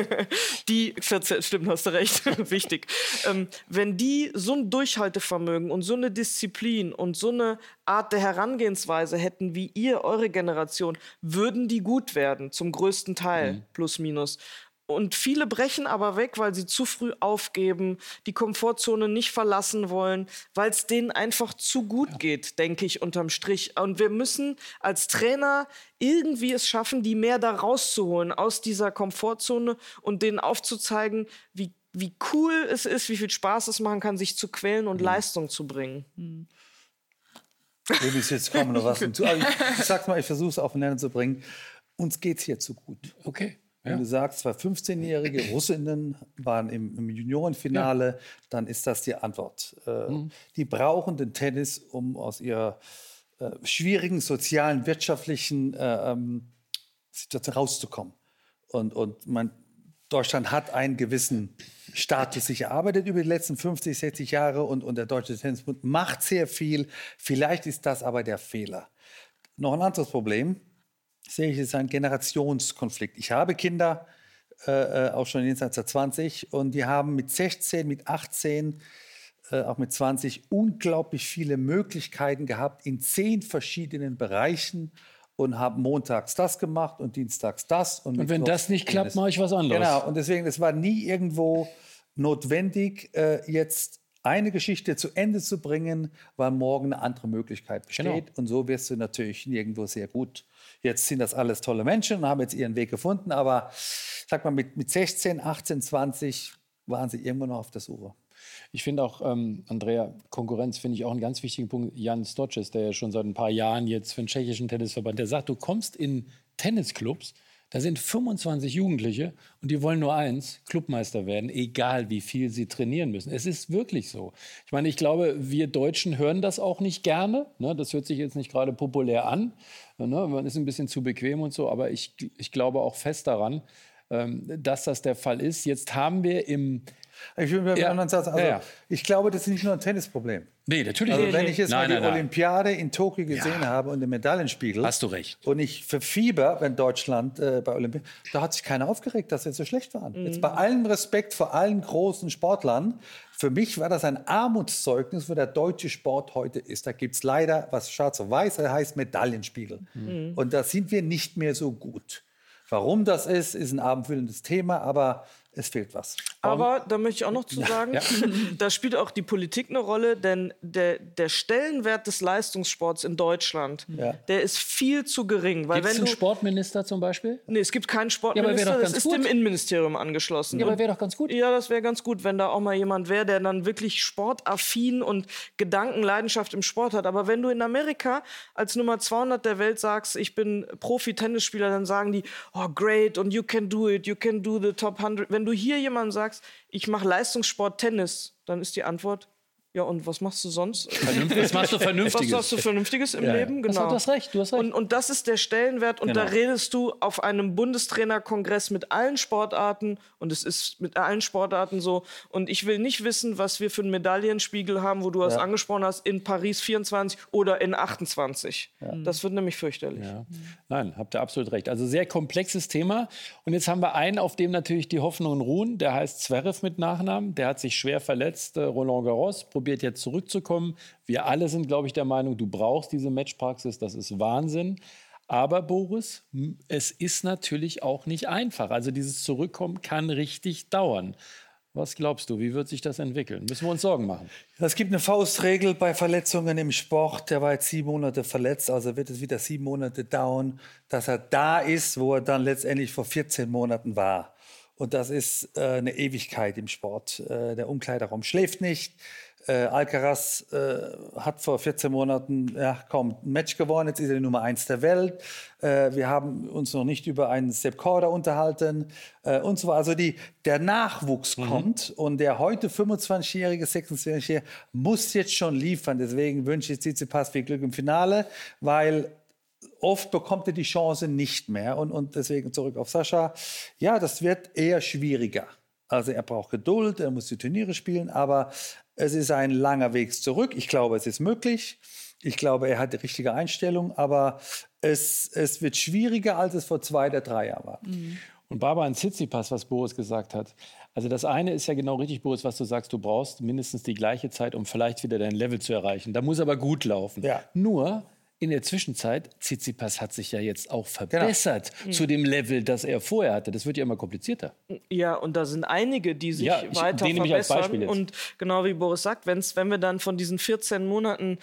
die 14, stimmt, hast du recht, wichtig. Ähm, wenn die so ein Durchhaltevermögen und so eine Disziplin und so eine Art der Herangehensweise hätten wie ihr, eure Generation, würden die gut werden, zum größten Teil, mhm. plus minus. Und viele brechen aber weg, weil sie zu früh aufgeben, die Komfortzone nicht verlassen wollen, weil es denen einfach zu gut ja. geht, denke ich unterm Strich. Und wir müssen als Trainer irgendwie es schaffen, die mehr da rauszuholen aus dieser Komfortzone und denen aufzuzeigen, wie, wie cool es ist, wie viel Spaß es machen kann, sich zu quälen und mhm. Leistung zu bringen. Mhm. Dem ist jetzt kommen noch was hinzu. Ich, ich sag's mal, ich versuche es auf den Nenner zu bringen. Uns geht es hier zu gut. Okay. Wenn ja. du sagst, zwei 15-jährige Russinnen waren im, im Juniorenfinale, ja. dann ist das die Antwort. Äh, mhm. Die brauchen den Tennis, um aus ihrer äh, schwierigen sozialen, wirtschaftlichen äh, ähm, Situation rauszukommen. Und, und man, Deutschland hat einen gewissen Status sich erarbeitet über die letzten 50, 60 Jahre und, und der Deutsche Tennisbund macht sehr viel. Vielleicht ist das aber der Fehler. Noch ein anderes Problem sehe ich, ist ein Generationskonflikt. Ich habe Kinder, äh, äh auch schon jenseits der 20, und die haben mit 16, mit 18, äh, auch mit 20 unglaublich viele Möglichkeiten gehabt in zehn verschiedenen Bereichen und haben montags das gemacht und dienstags das. Und, und wenn das nicht klappt, mache ich was anderes. Genau, und deswegen, es war nie irgendwo notwendig, äh, jetzt eine Geschichte zu Ende zu bringen, weil morgen eine andere Möglichkeit besteht. Genau. Und so wirst du natürlich nirgendwo sehr gut Jetzt sind das alles tolle Menschen und haben jetzt ihren Weg gefunden, aber sag mal, mit, mit 16, 18, 20 waren sie irgendwo noch auf der Suche. Ich finde auch, ähm, Andrea, Konkurrenz finde ich auch einen ganz wichtigen Punkt. Jan Stoches, der ja schon seit ein paar Jahren jetzt für den tschechischen Tennisverband, der sagt, du kommst in Tennisclubs, da sind 25 Jugendliche und die wollen nur eins, Clubmeister werden, egal wie viel sie trainieren müssen. Es ist wirklich so. Ich meine, ich glaube, wir Deutschen hören das auch nicht gerne. Ne? Das hört sich jetzt nicht gerade populär an. Ne? Man ist ein bisschen zu bequem und so, aber ich, ich glaube auch fest daran, dass das der Fall ist. Jetzt haben wir im ich will mir ja. anderen Satz, also ja, ich glaube, das ist nicht nur ein Tennisproblem. Nee, natürlich also, nicht. Wenn ich jetzt nein, mal die nein, Olympiade in Tokio gesehen ja. habe und den Medaillenspiegel. Hast du recht. Und ich verfieber, wenn Deutschland äh, bei Olympiade, da hat sich keiner aufgeregt, dass wir so schlecht waren. Mhm. Jetzt bei allem Respekt vor allen großen Sportlern, für mich war das ein Armutszeugnis, wo der deutsche Sport heute ist. Da gibt es leider, was schwarz auf weiß heißt, Medaillenspiegel. Mhm. Und da sind wir nicht mehr so gut. Warum das ist, ist ein abendfüllendes Thema, aber es fehlt was. Aber da möchte ich auch noch zu sagen, ja. da spielt auch die Politik eine Rolle, denn der, der Stellenwert des Leistungssports in Deutschland, ja. der ist viel zu gering. Gibt es einen Sportminister zum Beispiel? Nee, es gibt keinen Sportminister, ja, das ist gut. dem Innenministerium angeschlossen. Ja, aber wäre doch ganz gut. Ja, das wäre ganz gut, wenn da auch mal jemand wäre, der dann wirklich sportaffin und Gedankenleidenschaft im Sport hat. Aber wenn du in Amerika als Nummer 200 der Welt sagst, ich bin Profi-Tennisspieler, dann sagen die, oh great und you can do it, you can do the top 100. Wenn wenn du hier jemandem sagst, ich mache Leistungssport Tennis, dann ist die Antwort, ja, und was machst du sonst? Was machst du Vernünftiges? Was machst du Vernünftiges im ja, Leben? Genau. Du hast recht, du hast recht. Und, und das ist der Stellenwert. Und genau. da redest du auf einem Bundestrainerkongress mit allen Sportarten. Und es ist mit allen Sportarten so. Und ich will nicht wissen, was wir für einen Medaillenspiegel haben, wo du ja. es angesprochen hast, in Paris 24 oder in 28. Ja. Das wird nämlich fürchterlich. Ja. Nein, habt ihr absolut recht. Also sehr komplexes Thema. Und jetzt haben wir einen, auf dem natürlich die Hoffnungen ruhen. Der heißt Zverev mit Nachnamen. Der hat sich schwer verletzt. Äh, Roland Garros probiert jetzt zurückzukommen. Wir alle sind, glaube ich, der Meinung, du brauchst diese Matchpraxis. Das ist Wahnsinn. Aber Boris, es ist natürlich auch nicht einfach. Also dieses Zurückkommen kann richtig dauern. Was glaubst du, wie wird sich das entwickeln? Müssen wir uns Sorgen machen? Es gibt eine Faustregel bei Verletzungen im Sport. Der war jetzt sieben Monate verletzt, also wird es wieder sieben Monate dauern, dass er da ist, wo er dann letztendlich vor 14 Monaten war. Und das ist äh, eine Ewigkeit im Sport. Äh, der Umkleideraum schläft nicht. Äh, Alcaraz äh, hat vor 14 Monaten ja, kaum ein Match gewonnen, jetzt ist er die Nummer 1 der Welt. Äh, wir haben uns noch nicht über einen Sepp Korda unterhalten äh, und so weiter. Also die, der Nachwuchs mhm. kommt und der heute 25-jährige, 26-jährige muss jetzt schon liefern. Deswegen wünsche ich Tsitsipas viel Glück im Finale, weil oft bekommt er die Chance nicht mehr. Und, und deswegen zurück auf Sascha. Ja, das wird eher schwieriger. Also er braucht Geduld, er muss die Turniere spielen, aber es ist ein langer Weg zurück. Ich glaube, es ist möglich. Ich glaube, er hat die richtige Einstellung, aber es, es wird schwieriger, als es vor zwei oder drei Jahren war. Mhm. Und Barbara an Tsitsipas, was Boris gesagt hat. Also das eine ist ja genau richtig, Boris, was du sagst, du brauchst mindestens die gleiche Zeit, um vielleicht wieder dein Level zu erreichen. Da muss aber gut laufen. Ja. Nur in der Zwischenzeit, Tsitsipas hat sich ja jetzt auch genau. verbessert genau. zu dem Level, das er vorher hatte. Das wird ja immer komplizierter. Ja, und da sind einige, die sich ja, ich, weiter verbessern. Und genau wie Boris sagt, wenn's, wenn wir dann von diesen 14 Monaten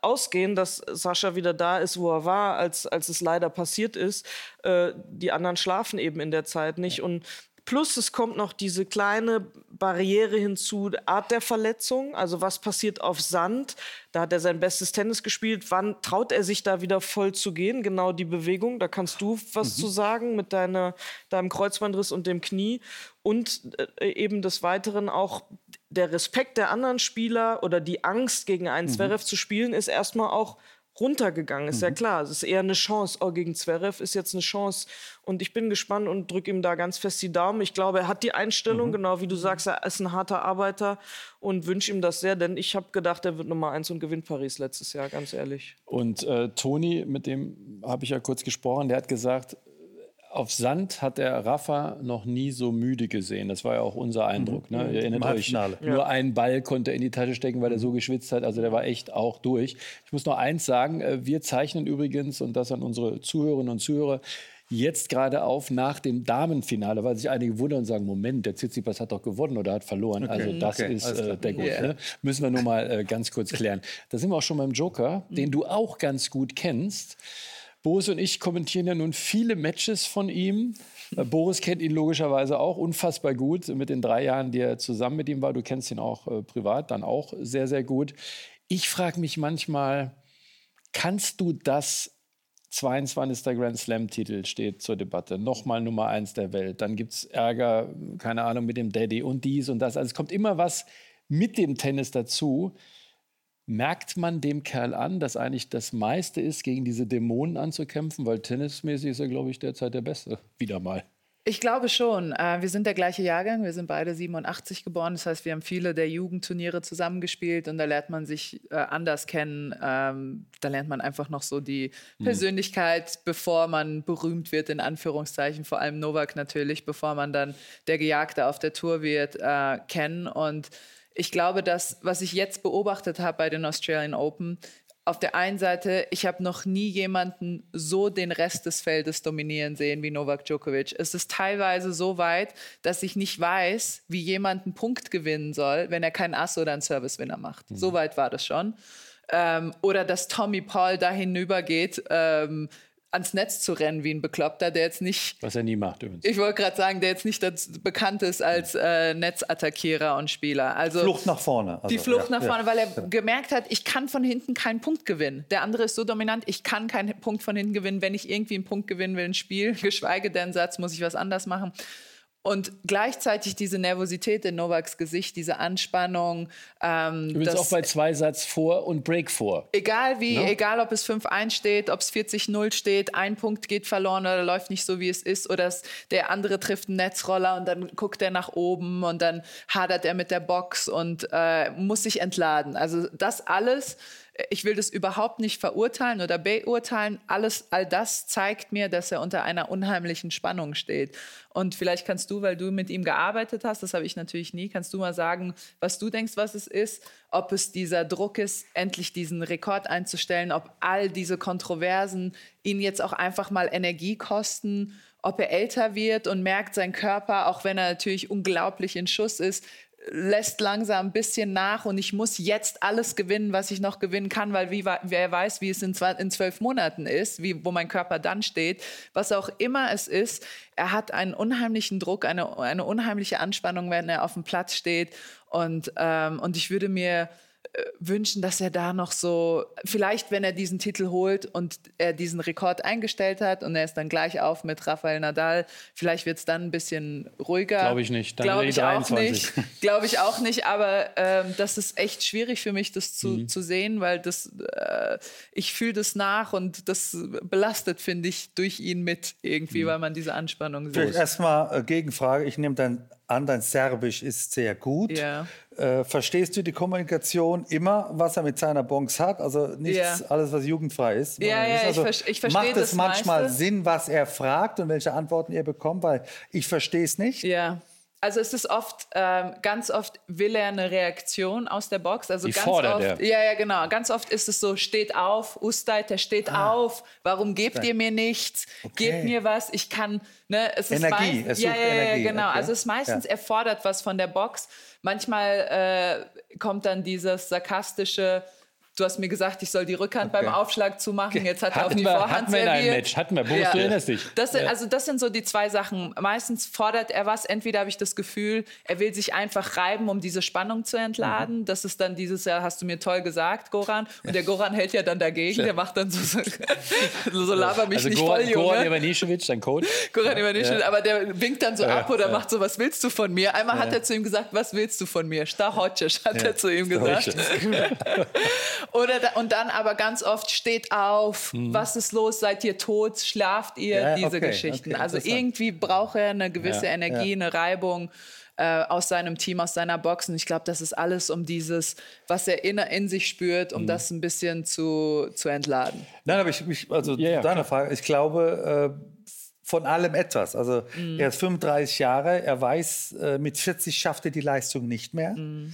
ausgehen, dass Sascha wieder da ist, wo er war, als, als es leider passiert ist. Äh, die anderen schlafen eben in der Zeit nicht. Und Plus es kommt noch diese kleine Barriere hinzu, Art der Verletzung, also was passiert auf Sand. Da hat er sein bestes Tennis gespielt. Wann traut er sich da wieder voll zu gehen? Genau die Bewegung, da kannst du was mhm. zu sagen mit deiner, deinem Kreuzbandriss und dem Knie. Und äh, eben des Weiteren auch der Respekt der anderen Spieler oder die Angst, gegen einen mhm. Zverev zu spielen, ist erstmal auch runtergegangen, ist mhm. ja klar. Es ist eher eine Chance. Oh, gegen Zverev ist jetzt eine Chance. Und ich bin gespannt und drücke ihm da ganz fest die Daumen. Ich glaube, er hat die Einstellung, mhm. genau wie du sagst, er ist ein harter Arbeiter und wünsche ihm das sehr, denn ich habe gedacht, er wird Nummer eins und gewinnt Paris letztes Jahr, ganz ehrlich. Und äh, Toni, mit dem habe ich ja kurz gesprochen, der hat gesagt, auf Sand hat der Rafa noch nie so müde gesehen. Das war ja auch unser Eindruck. Ne? Ihr erinnert euch, ja. nur einen Ball konnte er in die Tasche stecken, weil er so geschwitzt hat. Also der war echt auch durch. Ich muss noch eins sagen, äh, wir zeichnen übrigens, und das an unsere Zuhörerinnen und Zuhörer, jetzt gerade auf nach dem Damenfinale, weil sich einige wundern und sagen, Moment, der Tsitsipas hat doch gewonnen oder hat verloren. Okay. Also das okay. ist äh, der Grund. Yeah. Ne? Müssen wir nur mal äh, ganz kurz klären. Da sind wir auch schon beim Joker, den du auch ganz gut kennst. Boris und ich kommentieren ja nun viele Matches von ihm. Äh, Boris kennt ihn logischerweise auch unfassbar gut mit den drei Jahren, die er zusammen mit ihm war. Du kennst ihn auch äh, privat dann auch sehr, sehr gut. Ich frage mich manchmal, kannst du das 22. Grand Slam-Titel steht zur Debatte. Nochmal Nummer eins der Welt. Dann gibt es Ärger, keine Ahnung, mit dem Daddy und dies und das. Also es kommt immer was mit dem Tennis dazu. Merkt man dem Kerl an, dass eigentlich das meiste ist, gegen diese Dämonen anzukämpfen? Weil tennismäßig ist er, glaube ich, derzeit der Beste. Wieder mal. Ich glaube schon. Äh, wir sind der gleiche Jahrgang. Wir sind beide 87 geboren. Das heißt, wir haben viele der Jugendturniere zusammengespielt und da lernt man sich äh, anders kennen. Ähm, da lernt man einfach noch so die mhm. Persönlichkeit, bevor man berühmt wird, in Anführungszeichen. Vor allem Novak natürlich, bevor man dann der Gejagte auf der Tour wird, äh, kennen. Und ich glaube, dass, was ich jetzt beobachtet habe bei den Australian Open, auf der einen Seite, ich habe noch nie jemanden so den Rest des Feldes dominieren sehen wie Novak Djokovic. Es ist teilweise so weit, dass ich nicht weiß, wie jemand einen Punkt gewinnen soll, wenn er keinen Ass oder einen Servicewinner macht. Mhm. So weit war das schon. Ähm, oder dass Tommy Paul da hinübergeht, ähm, ans Netz zu rennen wie ein Bekloppter, der jetzt nicht. Was er nie macht übrigens. Ich wollte gerade sagen, der jetzt nicht bekannt ist als äh, Netzattackierer und Spieler. Also Flucht nach vorne. Also, die Flucht ja, nach vorne, ja. weil er ja. gemerkt hat, ich kann von hinten keinen Punkt gewinnen. Der andere ist so dominant, ich kann keinen Punkt von hinten gewinnen. Wenn ich irgendwie einen Punkt gewinnen will, ein Spiel, geschweige denn Satz, muss ich was anders machen. Und gleichzeitig diese Nervosität in Novaks Gesicht, diese Anspannung. Ähm, Übrigens auch bei zwei Satz vor und Break vor. Egal wie, no? Ne? egal ob es 5-1 steht, ob es 40-0 steht, ein Punkt geht verloren oder läuft nicht so, wie es ist, oder es, der andere trifft einen Netzroller und dann guckt er nach oben und dann hadert er mit der Box und äh, muss sich entladen. Also das alles ich will das überhaupt nicht verurteilen oder beurteilen. Alles, all das zeigt mir, dass er unter einer unheimlichen Spannung steht. Und vielleicht kannst du, weil du mit ihm gearbeitet hast, das habe ich natürlich nie, kannst du mal sagen, was du denkst, was es ist, ob es dieser Druck ist, endlich diesen Rekord einzustellen, ob all diese Kontroversen ihn jetzt auch einfach mal Energie kosten ob er älter wird und merkt, sein Körper, auch wenn er natürlich unglaublich in Schuss ist, lässt langsam ein bisschen nach und ich muss jetzt alles gewinnen, was ich noch gewinnen kann, weil wie, wer weiß, wie es in, zwölf Monaten ist, wie, wo mein Körper dann steht. Was auch immer es ist, er hat einen unheimlichen Druck, eine, eine unheimliche Anspannung, wenn er auf dem Platz steht. Und, ähm, und ich würde mir wünschen, dass er da noch so, vielleicht wenn er diesen Titel holt und er diesen Rekord eingestellt hat und er ist dann gleich auf mit Rafael Nadal, vielleicht wird es dann ein bisschen ruhiger. Glaube ich nicht. Glaube ich 23. auch nicht. Glaube ich auch nicht, aber ähm, das ist echt schwierig für mich, das zu, mhm. zu sehen, weil das, äh, ich fühle das nach und das belastet, finde ich, durch ihn mit irgendwie, mhm. weil man diese Anspannung sieht. Erstmal äh, Gegenfrage, ich nehme dann an, dein Serbisch ist sehr gut. Ja. Äh, verstehst du die Kommunikation immer, was er mit seiner Bonks hat? Also nichts, ja. alles, was jugendfrei ist. Ja, ja, also, ich, ver ich verstehe Macht es manchmal meiste. Sinn, was er fragt und welche Antworten er bekommt? Weil ich verstehe es nicht. Ja. Also es ist oft, ähm, ganz oft will er eine Reaktion aus der Box. Also Die ganz oft, er. ja, ja, genau. Ganz oft ist es so: Steht auf, Ustait, der steht ah. auf. Warum gebt ihr mir nichts? Okay. Gebt mir was. Ich kann. Ne, es ist Energie. Meist, ja, ja, ja, genau. Okay. Also es ist meistens, ja. er fordert was von der Box. Manchmal äh, kommt dann dieses sarkastische Du hast mir gesagt, ich soll die Rückhand okay. beim Aufschlag zumachen. Jetzt hat hatten er auf die Vorhand hatten wir in einem Match. Hatten wir. Boris, ja. du erinnerst dich. Das sind. Also das sind so die zwei Sachen. Meistens fordert er was. Entweder habe ich das Gefühl, er will sich einfach reiben, um diese Spannung zu entladen. Mhm. Das ist dann dieses Jahr, hast du mir toll gesagt, Goran. Und der Goran hält ja dann dagegen. Der macht dann so, so, so laber mich also nicht Goran, voll, Junge. Goran Ivanišević, dein Coach. Goran Ivanišević, ja. aber der winkt dann so ab oder macht so, was willst du von mir? Einmal hat er zu ihm gesagt, was willst du von mir? Stahocic hat er zu ihm gesagt. oder da, und dann aber ganz oft steht auf, mhm. was ist los, seid ihr tot, schlaft ihr, ja, diese okay, Geschichten. Okay, also irgendwie braucht er eine gewisse ja, Energie, ja. eine Reibung äh, aus seinem Team, aus seiner Box. Und ich glaube, das ist alles um dieses, was er in, in sich spürt, um mhm. das ein bisschen zu, zu entladen. Nein, aber ich, ich also ja, deine Frage, ich glaube, äh, von allem etwas. Also mhm. er ist 35 Jahre, er weiß, äh, mit 40 schafft er die Leistung nicht mehr. Mhm.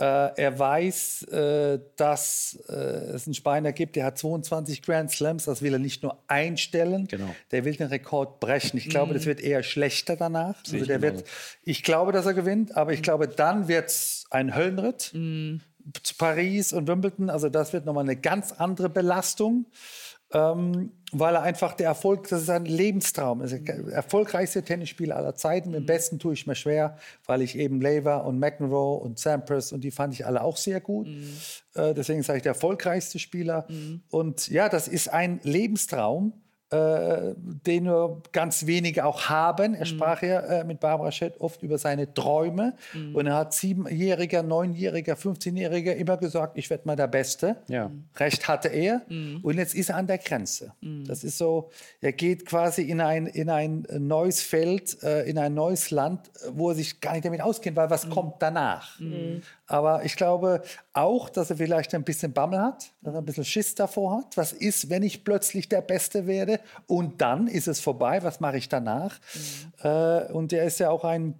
Äh, er weiß, äh, dass äh, es einen Speiner gibt, der hat 22 Grand Slams. Das will er nicht nur einstellen, genau. der will den Rekord brechen. Ich glaube, das wird eher schlechter danach. Also der wird, ich glaube, dass er gewinnt, aber ich mm. glaube, dann wird es ein Höllenritt zu Paris und Wimbledon. Also das wird nochmal eine ganz andere Belastung. Ähm, weil er einfach der Erfolg, das ist ein Lebenstraum. Ist der erfolgreichste Tennisspieler aller Zeiten. Mit dem besten tue ich mir schwer, weil ich eben Lever und McEnroe und Sampras und die fand ich alle auch sehr gut. Mhm. Äh, deswegen sage ich der erfolgreichste Spieler. Mhm. Und ja, das ist ein Lebenstraum äh, den nur ganz wenige auch haben. Er mhm. sprach ja äh, mit Barbara Schett oft über seine Träume. Mhm. Und er hat siebenjähriger, neunjähriger, 15-jähriger immer gesagt, ich werde mal der Beste. Ja. Recht hatte er. Mhm. Und jetzt ist er an der Grenze. Mhm. Das ist so, er geht quasi in ein, in ein neues Feld, äh, in ein neues Land, wo er sich gar nicht damit auskennt, weil was mhm. kommt danach? Aber ich glaube auch, dass er vielleicht ein bisschen Bammel hat, dass er ein bisschen Schiss davor hat. Was ist, wenn ich plötzlich der Beste werde und dann ist es vorbei? Was mache ich danach? Mhm. Äh, und er ist ja auch ein,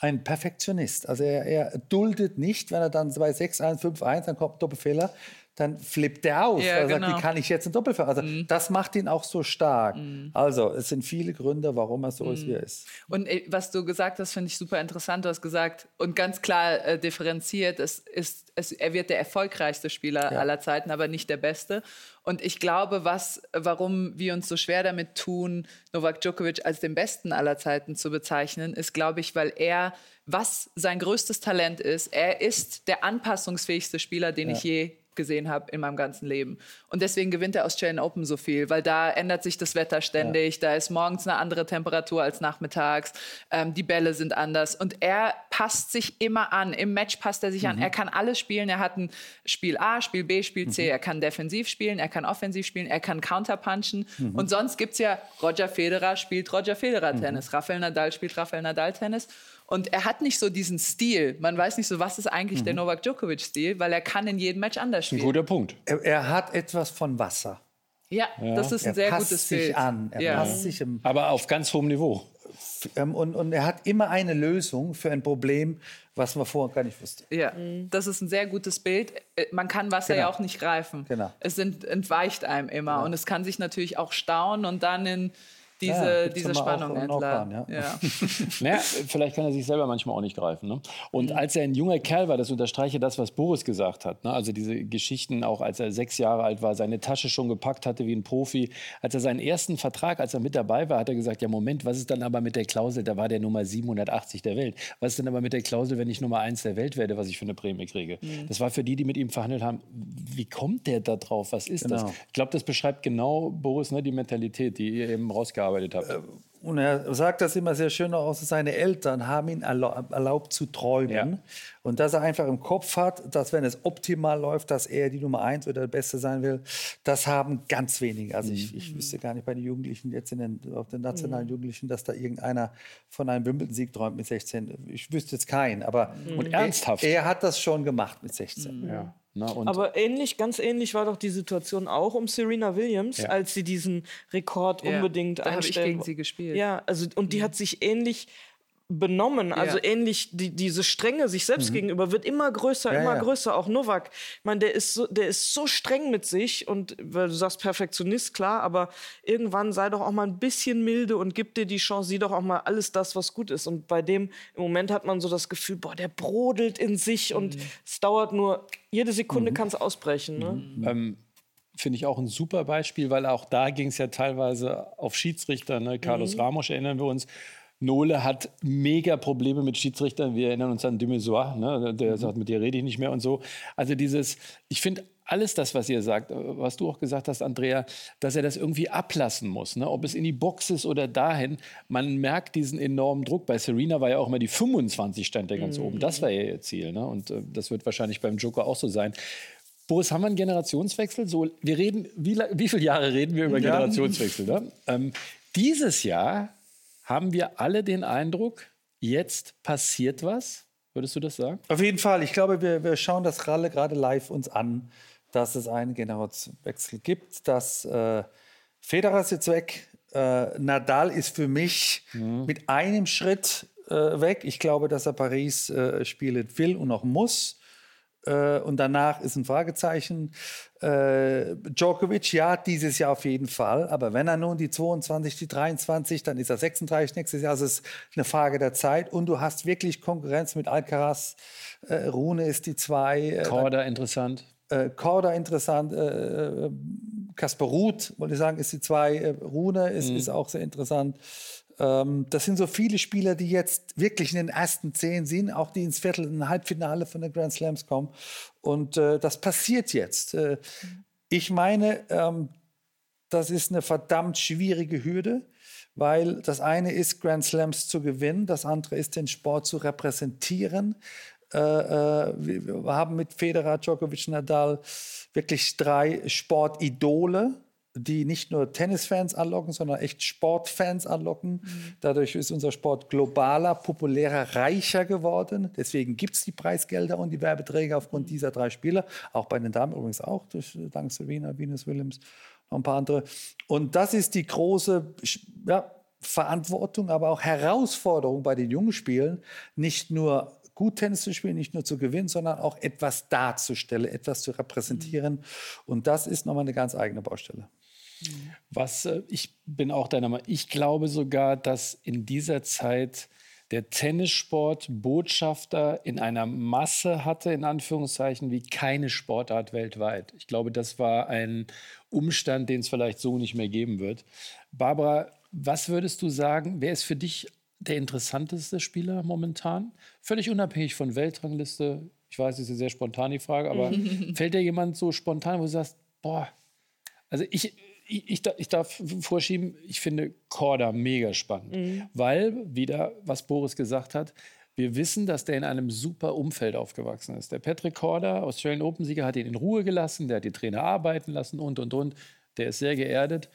ein Perfektionist. Also er, er, duldet nicht, wenn er dann bei 6, 1, 5, 1, dann kommt Doppelfehler, dann flippt er aus. Ja, er sagt, genau. wie kann ich jetzt einen Doppelfehler? Also mhm. das macht ihn auch so stark. Mhm. Also es sind viele Gründe, warum er so mhm. ist, wie er ist. Und was du gesagt hast, finde ich super interessant. Du hast gesagt und ganz klar äh, differenziert, es ist, es, er wird der erfolgreichste Spieler ja. aller Zeiten, aber nicht der beste. Und ich glaube, was, warum wir uns so schwer damit tun, Novak Djokovic als den besten aller Zeiten zu bezeichnen, ist, glaube ich, weil er was sein größtes Talent ist. Er ist der anpassungsfähigste Spieler, den ja. ich je gesehen habe in meinem ganzen Leben. Und deswegen gewinnt der Australian Open so viel, weil da ändert sich das Wetter ständig, ja. da ist morgens eine andere Temperatur als nachmittags, ähm, die Bälle sind anders und er passt sich immer an. Im Match passt er sich mhm. an. Er kann alles spielen. Er hat ein Spiel A, Spiel B, Spiel C. Mhm. Er kann defensiv spielen, er kann offensiv spielen, er kann counterpunchen. Mhm. Und sonst gibt es ja Roger Federer spielt Roger Federer mhm. Tennis, Rafael Nadal spielt Rafael Nadal Tennis. Und er hat nicht so diesen Stil. Man weiß nicht so, was ist eigentlich mhm. der Novak Djokovic-Stil, weil er kann in jedem Match anders spielen. Ein guter Punkt. Er, er hat etwas von Wasser. Ja, ja. das ist ein er sehr passt gutes sich Bild. An. Er ja. passt sich im Aber auf ganz hohem Niveau. Ähm, und, und, er hat immer eine Lösung für ein Problem, was man vorher gar nicht wusste. Ja, das ist ein sehr gutes Bild. Äh, man kann Wasser genau. ja auch nicht greifen. Genau. Es entweicht einem immer. Genau. Und es kann sich natürlich auch stauen und dann in diese, ja, diese Spannung entladen. Ja. Ja. naja, vielleicht kann er sich selber manchmal auch nicht greifen. Ne? Und mhm. als er ein junger Kerl war, das unterstreiche das, was Boris gesagt hat. Ne? Also diese Geschichten, auch als er sechs Jahre alt war, seine Tasche schon gepackt hatte wie ein Profi. Als er seinen ersten Vertrag, als er mit dabei war, hat er gesagt, ja Moment, was ist dann aber mit der Klausel, da war der Nummer 780 der Welt. Was ist denn aber mit der Klausel, wenn ich Nummer 1 der Welt werde, was ich für eine Prämie kriege? Mhm. Das war für die, die mit ihm verhandelt haben, wie kommt der da drauf? Was ist genau. das? Ich glaube, das beschreibt genau, Boris, ne, die Mentalität, die ihr eben rausgearbeitet gearbeitet habt. Äh, und er sagt das immer sehr schön auch, seine Eltern haben ihn erlaubt zu träumen. Ja. Und dass er einfach im Kopf hat, dass wenn es optimal läuft, dass er die Nummer eins oder der Beste sein will, das haben ganz wenige. Also ich, ich wüsste gar nicht bei den Jugendlichen, jetzt in den, auf den nationalen mhm. Jugendlichen, dass da irgendeiner von einem Wimbledon-Sieg träumt mit 16. Ich wüsste jetzt keinen, aber mhm. und ernsthaft. Er, er, hat das schon gemacht mit 16. Mhm. Ja. Na, Aber ähnlich, ganz ähnlich war doch die Situation auch um Serena Williams, ja. als sie diesen Rekord ja, unbedingt da einstellen. ich gegen sie gespielt. Ja, also und die mhm. hat sich ähnlich benommen. Also ja. ähnlich die, diese Strenge sich selbst mhm. gegenüber wird immer größer, ja, immer ja. größer. Auch Novak, ich meine, der ist so, der ist so streng mit sich und weil du sagst Perfektionist, klar, aber irgendwann sei doch auch mal ein bisschen milde und gib dir die Chance, sieh doch auch mal alles das, was gut ist. Und bei dem im Moment hat man so das Gefühl, boah, der brodelt in sich mhm. und es dauert nur jede Sekunde mhm. kann es ausbrechen. Ne? Mhm. Ähm, finde ich auch ein super Beispiel, weil auch da ging es ja teilweise auf Schiedsrichter. Ne? Carlos mhm. Ramos erinnern wir uns, Nole hat mega Probleme mit Schiedsrichtern. Wir erinnern uns an Demesoir, ne? der mhm. sagt, mit dir rede ich nicht mehr und so. Also dieses, ich finde alles das, was ihr sagt, was du auch gesagt hast, Andrea, dass er das irgendwie ablassen muss. Ne? Ob es in die Box ist oder dahin, man merkt diesen enormen Druck. Bei Serena war ja auch immer die 25 stand der ganz mhm. oben. Das war ja ihr Ziel. Ne? Und äh, das wird wahrscheinlich beim Joker auch so sein. Boris, haben wir einen Generationswechsel? So, wir reden, wie, wie viele Jahre reden wir über Generationswechsel? Ne? Ähm, dieses Jahr haben wir alle den Eindruck, jetzt passiert was? Würdest du das sagen? Auf jeden Fall. Ich glaube, wir, wir schauen das gerade, gerade live uns an, dass es einen Generationswechsel gibt, dass äh, Federer ist jetzt weg. Äh, Nadal ist für mich mhm. mit einem Schritt äh, weg. Ich glaube, dass er Paris äh, spielen will und auch muss. Äh, und danach ist ein Fragezeichen. Äh, Djokovic, ja, dieses Jahr auf jeden Fall. Aber wenn er nun die 22, die 23, dann ist er 36 nächstes Jahr. Also es ist eine Frage der Zeit. Und du hast wirklich Konkurrenz mit Alcaraz. Äh, Rune ist die zwei. Korda interessant. Korda interessant. Kasper Ruth, wollte ich sagen, ist die zwei. Äh, Rune ist, mhm. ist auch sehr interessant. Ähm, das sind so viele Spieler, die jetzt wirklich in den ersten zehn sind, auch die ins Viertel, in Halbfinale von den Grand Slams kommen. Und äh, das passiert jetzt. Äh, ich meine, ähm, das ist eine verdammt schwierige Hürde, weil das eine ist, Grand Slams zu gewinnen, das andere ist, den Sport zu repräsentieren. Äh, äh wir haben mit Federer, Djokovic, Nadal wirklich drei Sportidole die nicht nur Tennisfans anlocken, sondern echt Sportfans anlocken. Mhm. Dadurch ist unser Sport globaler, populärer, reicher geworden. Deswegen gibt es die Preisgelder und die Werbeträge aufgrund mhm. dieser drei Spieler. Auch bei den Damen übrigens auch, durch, dank Serena, Venus Williams, noch ein paar andere. Und das ist die große ja, Verantwortung, aber auch Herausforderung bei den jungen Spielen, nicht nur gut Tennis zu spielen, nicht nur zu gewinnen, sondern auch etwas darzustellen, etwas zu repräsentieren. Mhm. Und das ist nochmal eine ganz eigene Baustelle. Was äh, ich bin auch deiner Meinung. Ich glaube sogar, dass in dieser Zeit der Tennissport Botschafter in einer Masse hatte, in Anführungszeichen, wie keine Sportart weltweit. Ich glaube, das war ein Umstand, den es vielleicht so nicht mehr geben wird. Barbara, was würdest du sagen, wer ist für dich der interessanteste Spieler momentan? Völlig unabhängig von Weltrangliste. Ich weiß, das ist eine sehr spontan die Frage, aber fällt dir jemand so spontan, wo du sagst, boah, also ich, ich, ich, darf vorschieben, ich finde Korda mega spannend, mhm. weil, wieder, was Boris gesagt hat, wir wissen, dass der in einem super Umfeld aufgewachsen ist. Der Patrick Korda, Australian Open-Sieger, hat ihn in Ruhe gelassen, der hat die Trainer arbeiten lassen und, und, und. Der ist sehr geerdet.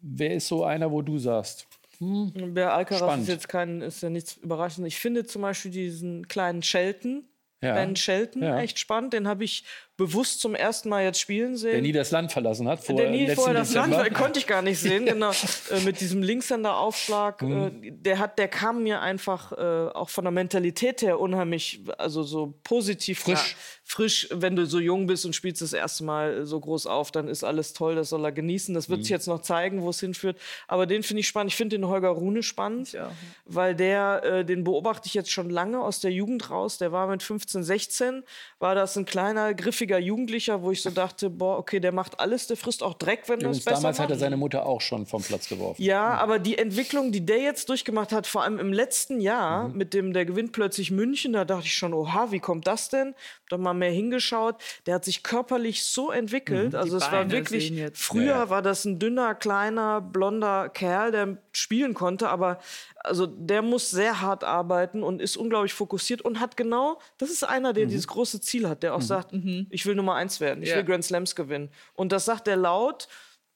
Wer ist so einer, wo du sagst, hm, Der Alcaraz spannend. ist jetzt kein, ist ja nichts Überraschendes. Ich finde zum Beispiel diesen kleinen Shelton, ja. Ben Shelton, ja. echt spannend. Den habe ich bewusst zum ersten Mal jetzt spielen sehen. Der nie das Land verlassen hat. Vor der nie vorher das Dezember. Land, konnte ich gar nicht sehen, genau. äh, mit diesem Linkshänder-Aufschlag. Mhm. Äh, der, hat, der kam mir einfach äh, auch von der Mentalität her unheimlich, also so positiv. Frisch. Na, frisch, wenn du so jung bist und spielst das erste Mal so groß auf, dann ist alles toll, das soll er genießen. Das wird mhm. sich jetzt noch zeigen, wo es hinführt. Aber den finde ich spannend. Ich finde den Holger Rune spannend, ja. weil der, äh, den beobachte ich jetzt schon lange aus der Jugend raus. Der war mit 15, 16, war das ein kleiner, griffiger mutiger Jugendlicher, wo ich so dachte, boah, okay, der macht alles, der frisst auch Dreck, wenn du es besser Damals macht. hat er seine Mutter auch schon vom Platz geworfen. Ja, mhm. aber die Entwicklung, die der jetzt durchgemacht hat, vor allem im letzten Jahr, mhm. mit dem, der gewinnt plötzlich München, da dachte ich schon, oha, wie kommt das denn? Hab doch mal mehr hingeschaut. Der hat sich körperlich so entwickelt. Mhm. Also die es Beine war wirklich, früher ja. war das ein dünner, kleiner, blonder Kerl, der spielen konnte, aber also der muss sehr hart arbeiten und ist unglaublich fokussiert und hat genau, das ist einer, der mhm. dieses große Ziel hat, der auch mhm. sagt, mhm. Ich will Nummer eins werden, ich ja. will Grand Slams gewinnen. Und das sagt er laut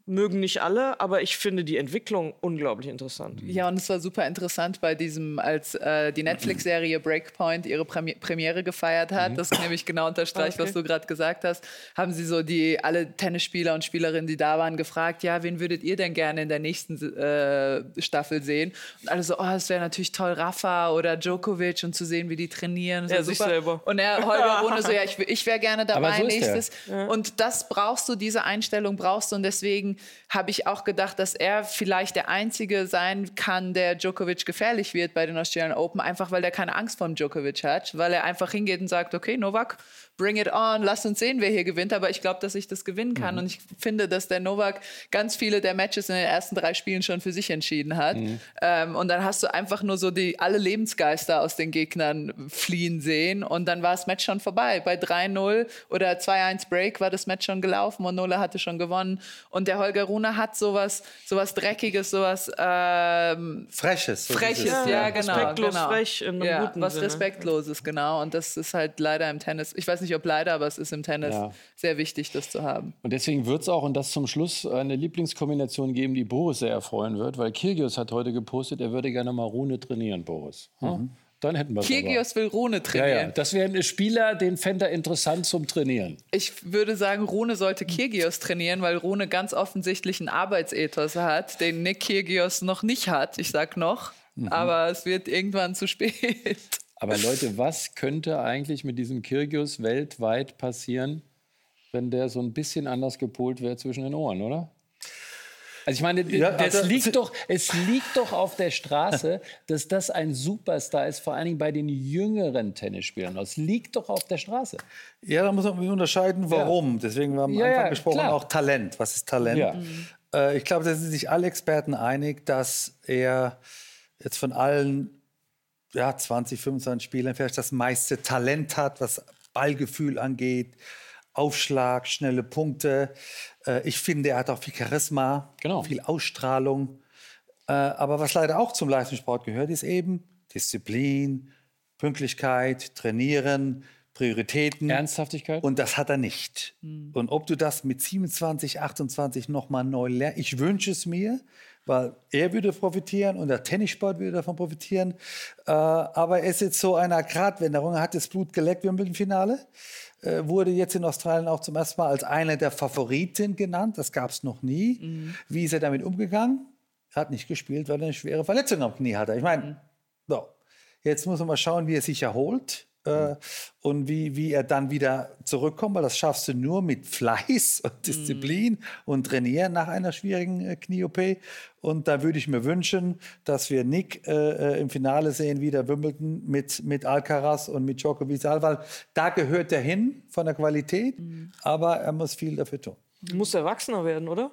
mögen nicht alle, aber ich finde die Entwicklung unglaublich interessant. Ja, und es war super interessant bei diesem, als äh, die Netflix-Serie Breakpoint ihre Premi Premiere gefeiert hat, mhm. das nämlich genau unterstreicht, okay. was du gerade gesagt hast, haben sie so die alle Tennisspieler und Spielerinnen, die da waren, gefragt, ja, wen würdet ihr denn gerne in der nächsten äh, Staffel sehen? Und alle so, oh, es wäre natürlich toll, Rafa oder Djokovic und zu sehen, wie die trainieren. Ja, sich selber. Und er, Holger Rune so, ja, ich, ich wäre gerne dabei so nächstes. Ja. Und das brauchst du, diese Einstellung brauchst du und deswegen habe ich auch gedacht, dass er vielleicht der Einzige sein kann, der Djokovic gefährlich wird bei den Australian Open, einfach weil er keine Angst vor Djokovic hat, weil er einfach hingeht und sagt, okay, Novak, bring it on, lass uns sehen, wer hier gewinnt. Aber ich glaube, dass ich das gewinnen kann. Mhm. Und ich finde, dass der Novak ganz viele der Matches in den ersten drei Spielen schon für sich entschieden hat. Mhm. Ähm, und dann hast du einfach nur so die alle Lebensgeister aus den Gegnern fliehen sehen. Und dann war das Match schon vorbei. Bei 3-0 oder 2-1 Break war das Match schon gelaufen und Nola hatte schon gewonnen. Und der Holger Rune hat sowas, sowas Dreckiges, sowas ähm, Freches. So Freches, ja, ja, genau. Respektlos genau. frech in einem ja, guten was Sinne. Respektloses, genau. Und das ist halt leider im Tennis. Ich weiß nicht, ob leider, aber es ist im Tennis ja. sehr wichtig, das zu haben. Und deswegen wird es auch, und das zum Schluss, eine Lieblingskombination geben, die Boris sehr erfreuen wird, weil Kirgios hat heute gepostet, er würde gerne mal Rune trainieren, Boris. Mhm. Dann hätten wir Kirgios will Rune trainieren. Ja, ja. Das wäre ein Spieler, den fände er interessant zum Trainieren. Ich würde sagen, Rune sollte Kirgios trainieren, weil Rune ganz offensichtlich einen Arbeitsethos hat, den Nick Kirgios noch nicht hat. Ich sag noch. Mhm. Aber es wird irgendwann zu spät. Aber Leute, was könnte eigentlich mit diesem Kirgios weltweit passieren, wenn der so ein bisschen anders gepolt wäre zwischen den Ohren, oder? Also ich meine, ja, das also, liegt doch, es liegt doch auf der Straße, dass das ein Superstar ist, vor allen Dingen bei den jüngeren Tennisspielern. Das liegt doch auf der Straße. Ja, da muss man unterscheiden, warum. Ja. Deswegen war am ja, Anfang gesprochen klar. auch Talent. Was ist Talent? Mhm. Äh, ich glaube, da sind sich alle Experten einig, dass er jetzt von allen ja, 20, 25 Spielern vielleicht das meiste Talent hat, was Ballgefühl angeht, Aufschlag, schnelle Punkte. Äh, ich finde, er hat auch viel Charisma, genau. viel Ausstrahlung. Äh, aber was leider auch zum Leistungssport gehört, ist eben Disziplin, Pünktlichkeit, Trainieren, Prioritäten. Ernsthaftigkeit. Und das hat er nicht. Mhm. Und ob du das mit 27, 28 nochmal neu lernst, ich wünsche es mir, weil er würde profitieren und der Tennissport würde davon profitieren. Äh, aber er ist jetzt so einer Gratwanderung, er hat das Blut geleckt im Finale. Äh, wurde jetzt in Australien auch zum ersten Mal als einer der Favoriten genannt. Das gab es noch nie. Mhm. Wie ist er damit umgegangen? Er hat nicht gespielt, weil er eine schwere Verletzung am Knie hatte. Ich meine, mhm. so. jetzt muss man mal schauen, wie er sich erholt. Äh, und wie, wie er dann wieder zurückkommt, weil das schaffst du nur mit Fleiß und Disziplin mm. und Trainieren nach einer schwierigen äh, Knie-OP. Und da würde ich mir wünschen, dass wir Nick äh, äh im Finale sehen, wieder Wimbledon mit, mit Alcaraz und mit Djokovic, weil da gehört er hin von der Qualität, mm. aber er muss viel dafür tun. Muss erwachsener werden, oder?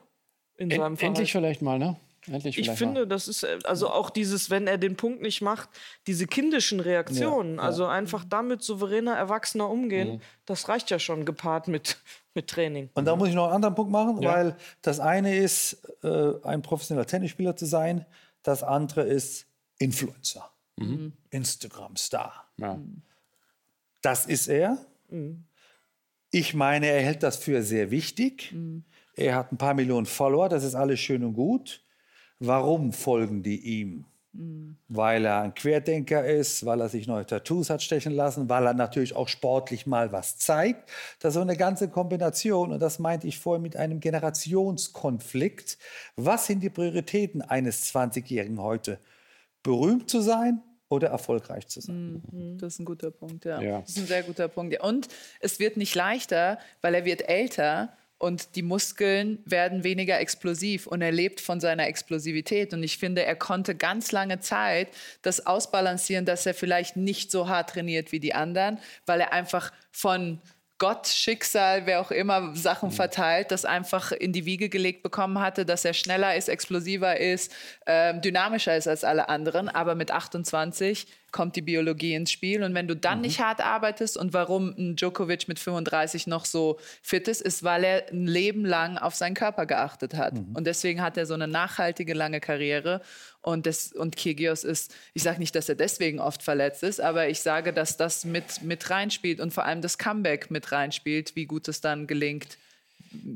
In en endlich vielleicht mal, ne? Endlich ich finde, mal. das ist äh, also auch dieses, wenn er den Punkt nicht macht, diese kindischen Reaktionen, ja, ja. also einfach damit souveräner, erwachsener umgehen, mhm. das reicht ja schon gepaart mit, mit Training. Und da muss ich noch einen anderen Punkt machen, ja. weil das eine ist, äh, ein professioneller Tennisspieler zu sein, das andere ist Influencer, mhm. Instagram-Star. Das ist er. Mhm. Ich meine, er hält das für sehr wichtig. Mhm. Er hat ein paar Millionen Follower, das ist alles schön und gut. Warum folgen die ihm? Mhm. Weil er ein Querdenker ist, weil er sich neue Tattoos hat stechen lassen, weil er natürlich auch sportlich mal was zeigt. Das ist so eine ganze Kombination und das meinte ich vorher mit einem Generationskonflikt. Was sind die Prioritäten eines 20-Jährigen heute? Berühmt zu sein oder erfolgreich zu sein. Mhm. Das ist ein guter Punkt, ja. ja. Das ist ein sehr guter Punkt. Und es wird nicht leichter, weil er wird älter und die Muskeln werden weniger explosiv und er lebt von seiner Explosivität. Und ich finde, er konnte ganz lange Zeit das ausbalancieren, dass er vielleicht nicht so hart trainiert wie die anderen, weil er einfach von Gott, Schicksal, wer auch immer Sachen mhm. verteilt, das einfach in die Wiege gelegt bekommen hatte, dass er schneller ist, explosiver ist, äh, dynamischer ist als alle anderen. Aber mit 28 kommt die Biologie ins Spiel. Und wenn du dann mhm. nicht hart arbeitest und warum ein Djokovic mit 35 noch so fit ist, ist, weil er ein Leben lang auf seinen Körper geachtet hat. Mhm. Und deswegen hat er so eine nachhaltige, lange Karriere. Und, das, und Kyrgios ist, ich sage nicht, dass er deswegen oft verletzt ist, aber ich sage, dass das mit, mit reinspielt und vor allem das Comeback mit reinspielt, wie gut es dann gelingt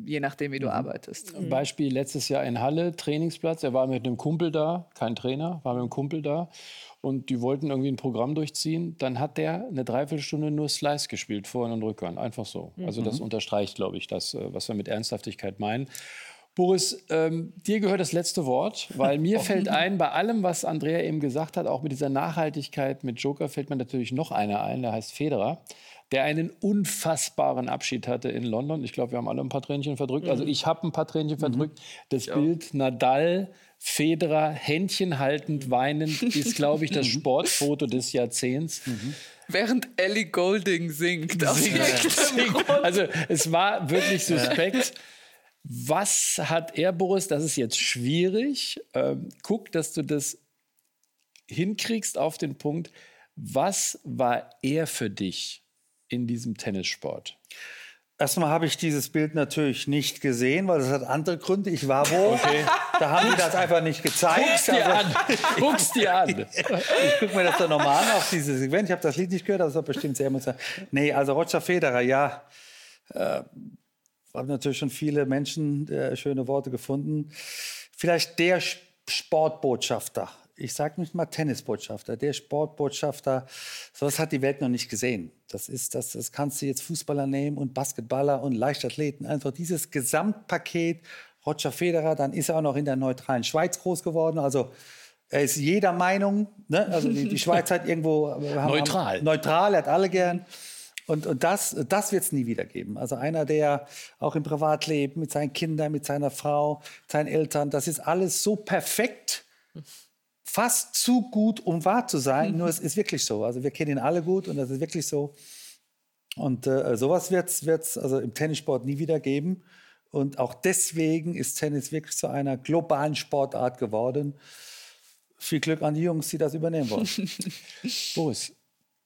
je nachdem, wie du mhm. arbeitest. Beispiel letztes Jahr in Halle, Trainingsplatz. Er war mit einem Kumpel da, kein Trainer, war mit einem Kumpel da und die wollten irgendwie ein Programm durchziehen, dann hat der eine Dreiviertelstunde nur Slice gespielt, Vorhand und Rückhand, einfach so. Also das mhm. unterstreicht, glaube ich, das, äh, was wir mit Ernsthaftigkeit meinen. Boris, ähm, dir gehört das letzte Wort, weil mir fällt ein, bei allem, was Andrea eben gesagt hat, auch mit dieser Nachhaltigkeit mit Joker, fällt mir natürlich noch einer ein, der heißt Federer, der einen unfassbaren Abschied hatte in London. Ich glaube, wir haben alle ein paar Tränchen verdrückt. Also mhm. ich habe ein paar Tränchen mhm. verdrückt. Das ja. Bild Nadal Federer Händchen haltend, weinend, ist, glaube ich, das mhm. Sportfoto des Jahrzehnts. Mhm. Während Ellie Golding singt. singt. Also es war wirklich suspekt. Was hat er, Boris? Das ist jetzt schwierig. Ähm, guck, dass du das hinkriegst auf den Punkt. Was war er für dich in diesem Tennissport? Erstmal habe ich dieses Bild natürlich nicht gesehen, weil das hat andere Gründe. Ich war wo, okay. da haben die das einfach nicht gezeigt. Guck's dir also, an. Guck's dir an. ich gucke mir das dann nochmal an auf dieses Event. Ich habe das Lied nicht gehört, aber es war bestimmt sehr emotional. Nee, also Roger Federer, ja. Äh, haben natürlich schon viele Menschen äh, schöne Worte gefunden. Vielleicht der Sportbotschafter ich sage nicht mal Tennisbotschafter, der Sportbotschafter, sowas hat die Welt noch nicht gesehen. Das ist das, das kannst du jetzt Fußballer nehmen und Basketballer und Leichtathleten, einfach dieses Gesamtpaket. Roger Federer, dann ist er auch noch in der neutralen Schweiz groß geworden, also er ist jeder Meinung, ne? also die, die Schweiz hat irgendwo haben, neutral, haben, neutral, er hat alle gern. Und, und das, das wird es nie wieder geben. Also einer, der auch im Privatleben mit seinen Kindern, mit seiner Frau, seinen Eltern, das ist alles so perfekt, fast zu gut, um wahr zu sein. Nur es ist wirklich so. Also wir kennen ihn alle gut und das ist wirklich so. Und äh, sowas wird es also im Tennissport nie wieder geben. Und auch deswegen ist Tennis wirklich zu einer globalen Sportart geworden. Viel Glück an die Jungs, die das übernehmen wollen. Boris,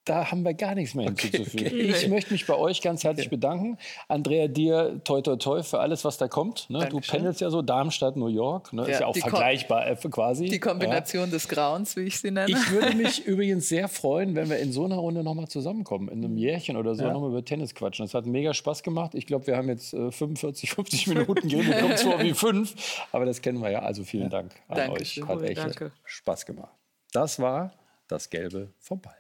da haben wir gar nichts mehr hinzuzufügen. Okay, okay. Ich möchte mich bei euch ganz herzlich bedanken. Andrea, dir toi toi toi für alles, was da kommt. Ne? Du pendelst ja so Darmstadt, New York. Ne? Ja, ist ja auch vergleichbar äh, quasi. Die Kombination ja. des Grauens, wie ich sie nenne. Ich würde mich übrigens sehr freuen, wenn wir in so einer Runde nochmal zusammenkommen. In einem Jährchen oder so ja. nochmal über Tennis quatschen. Das hat mega Spaß gemacht. Ich glaube, wir haben jetzt äh, 45, 50 Minuten gehen. Wir kommen zwar wie fünf, aber das kennen wir ja. Also vielen Dank an Dankeschön. euch. Hat echt Danke. Spaß gemacht. Das war das Gelbe vom Ball.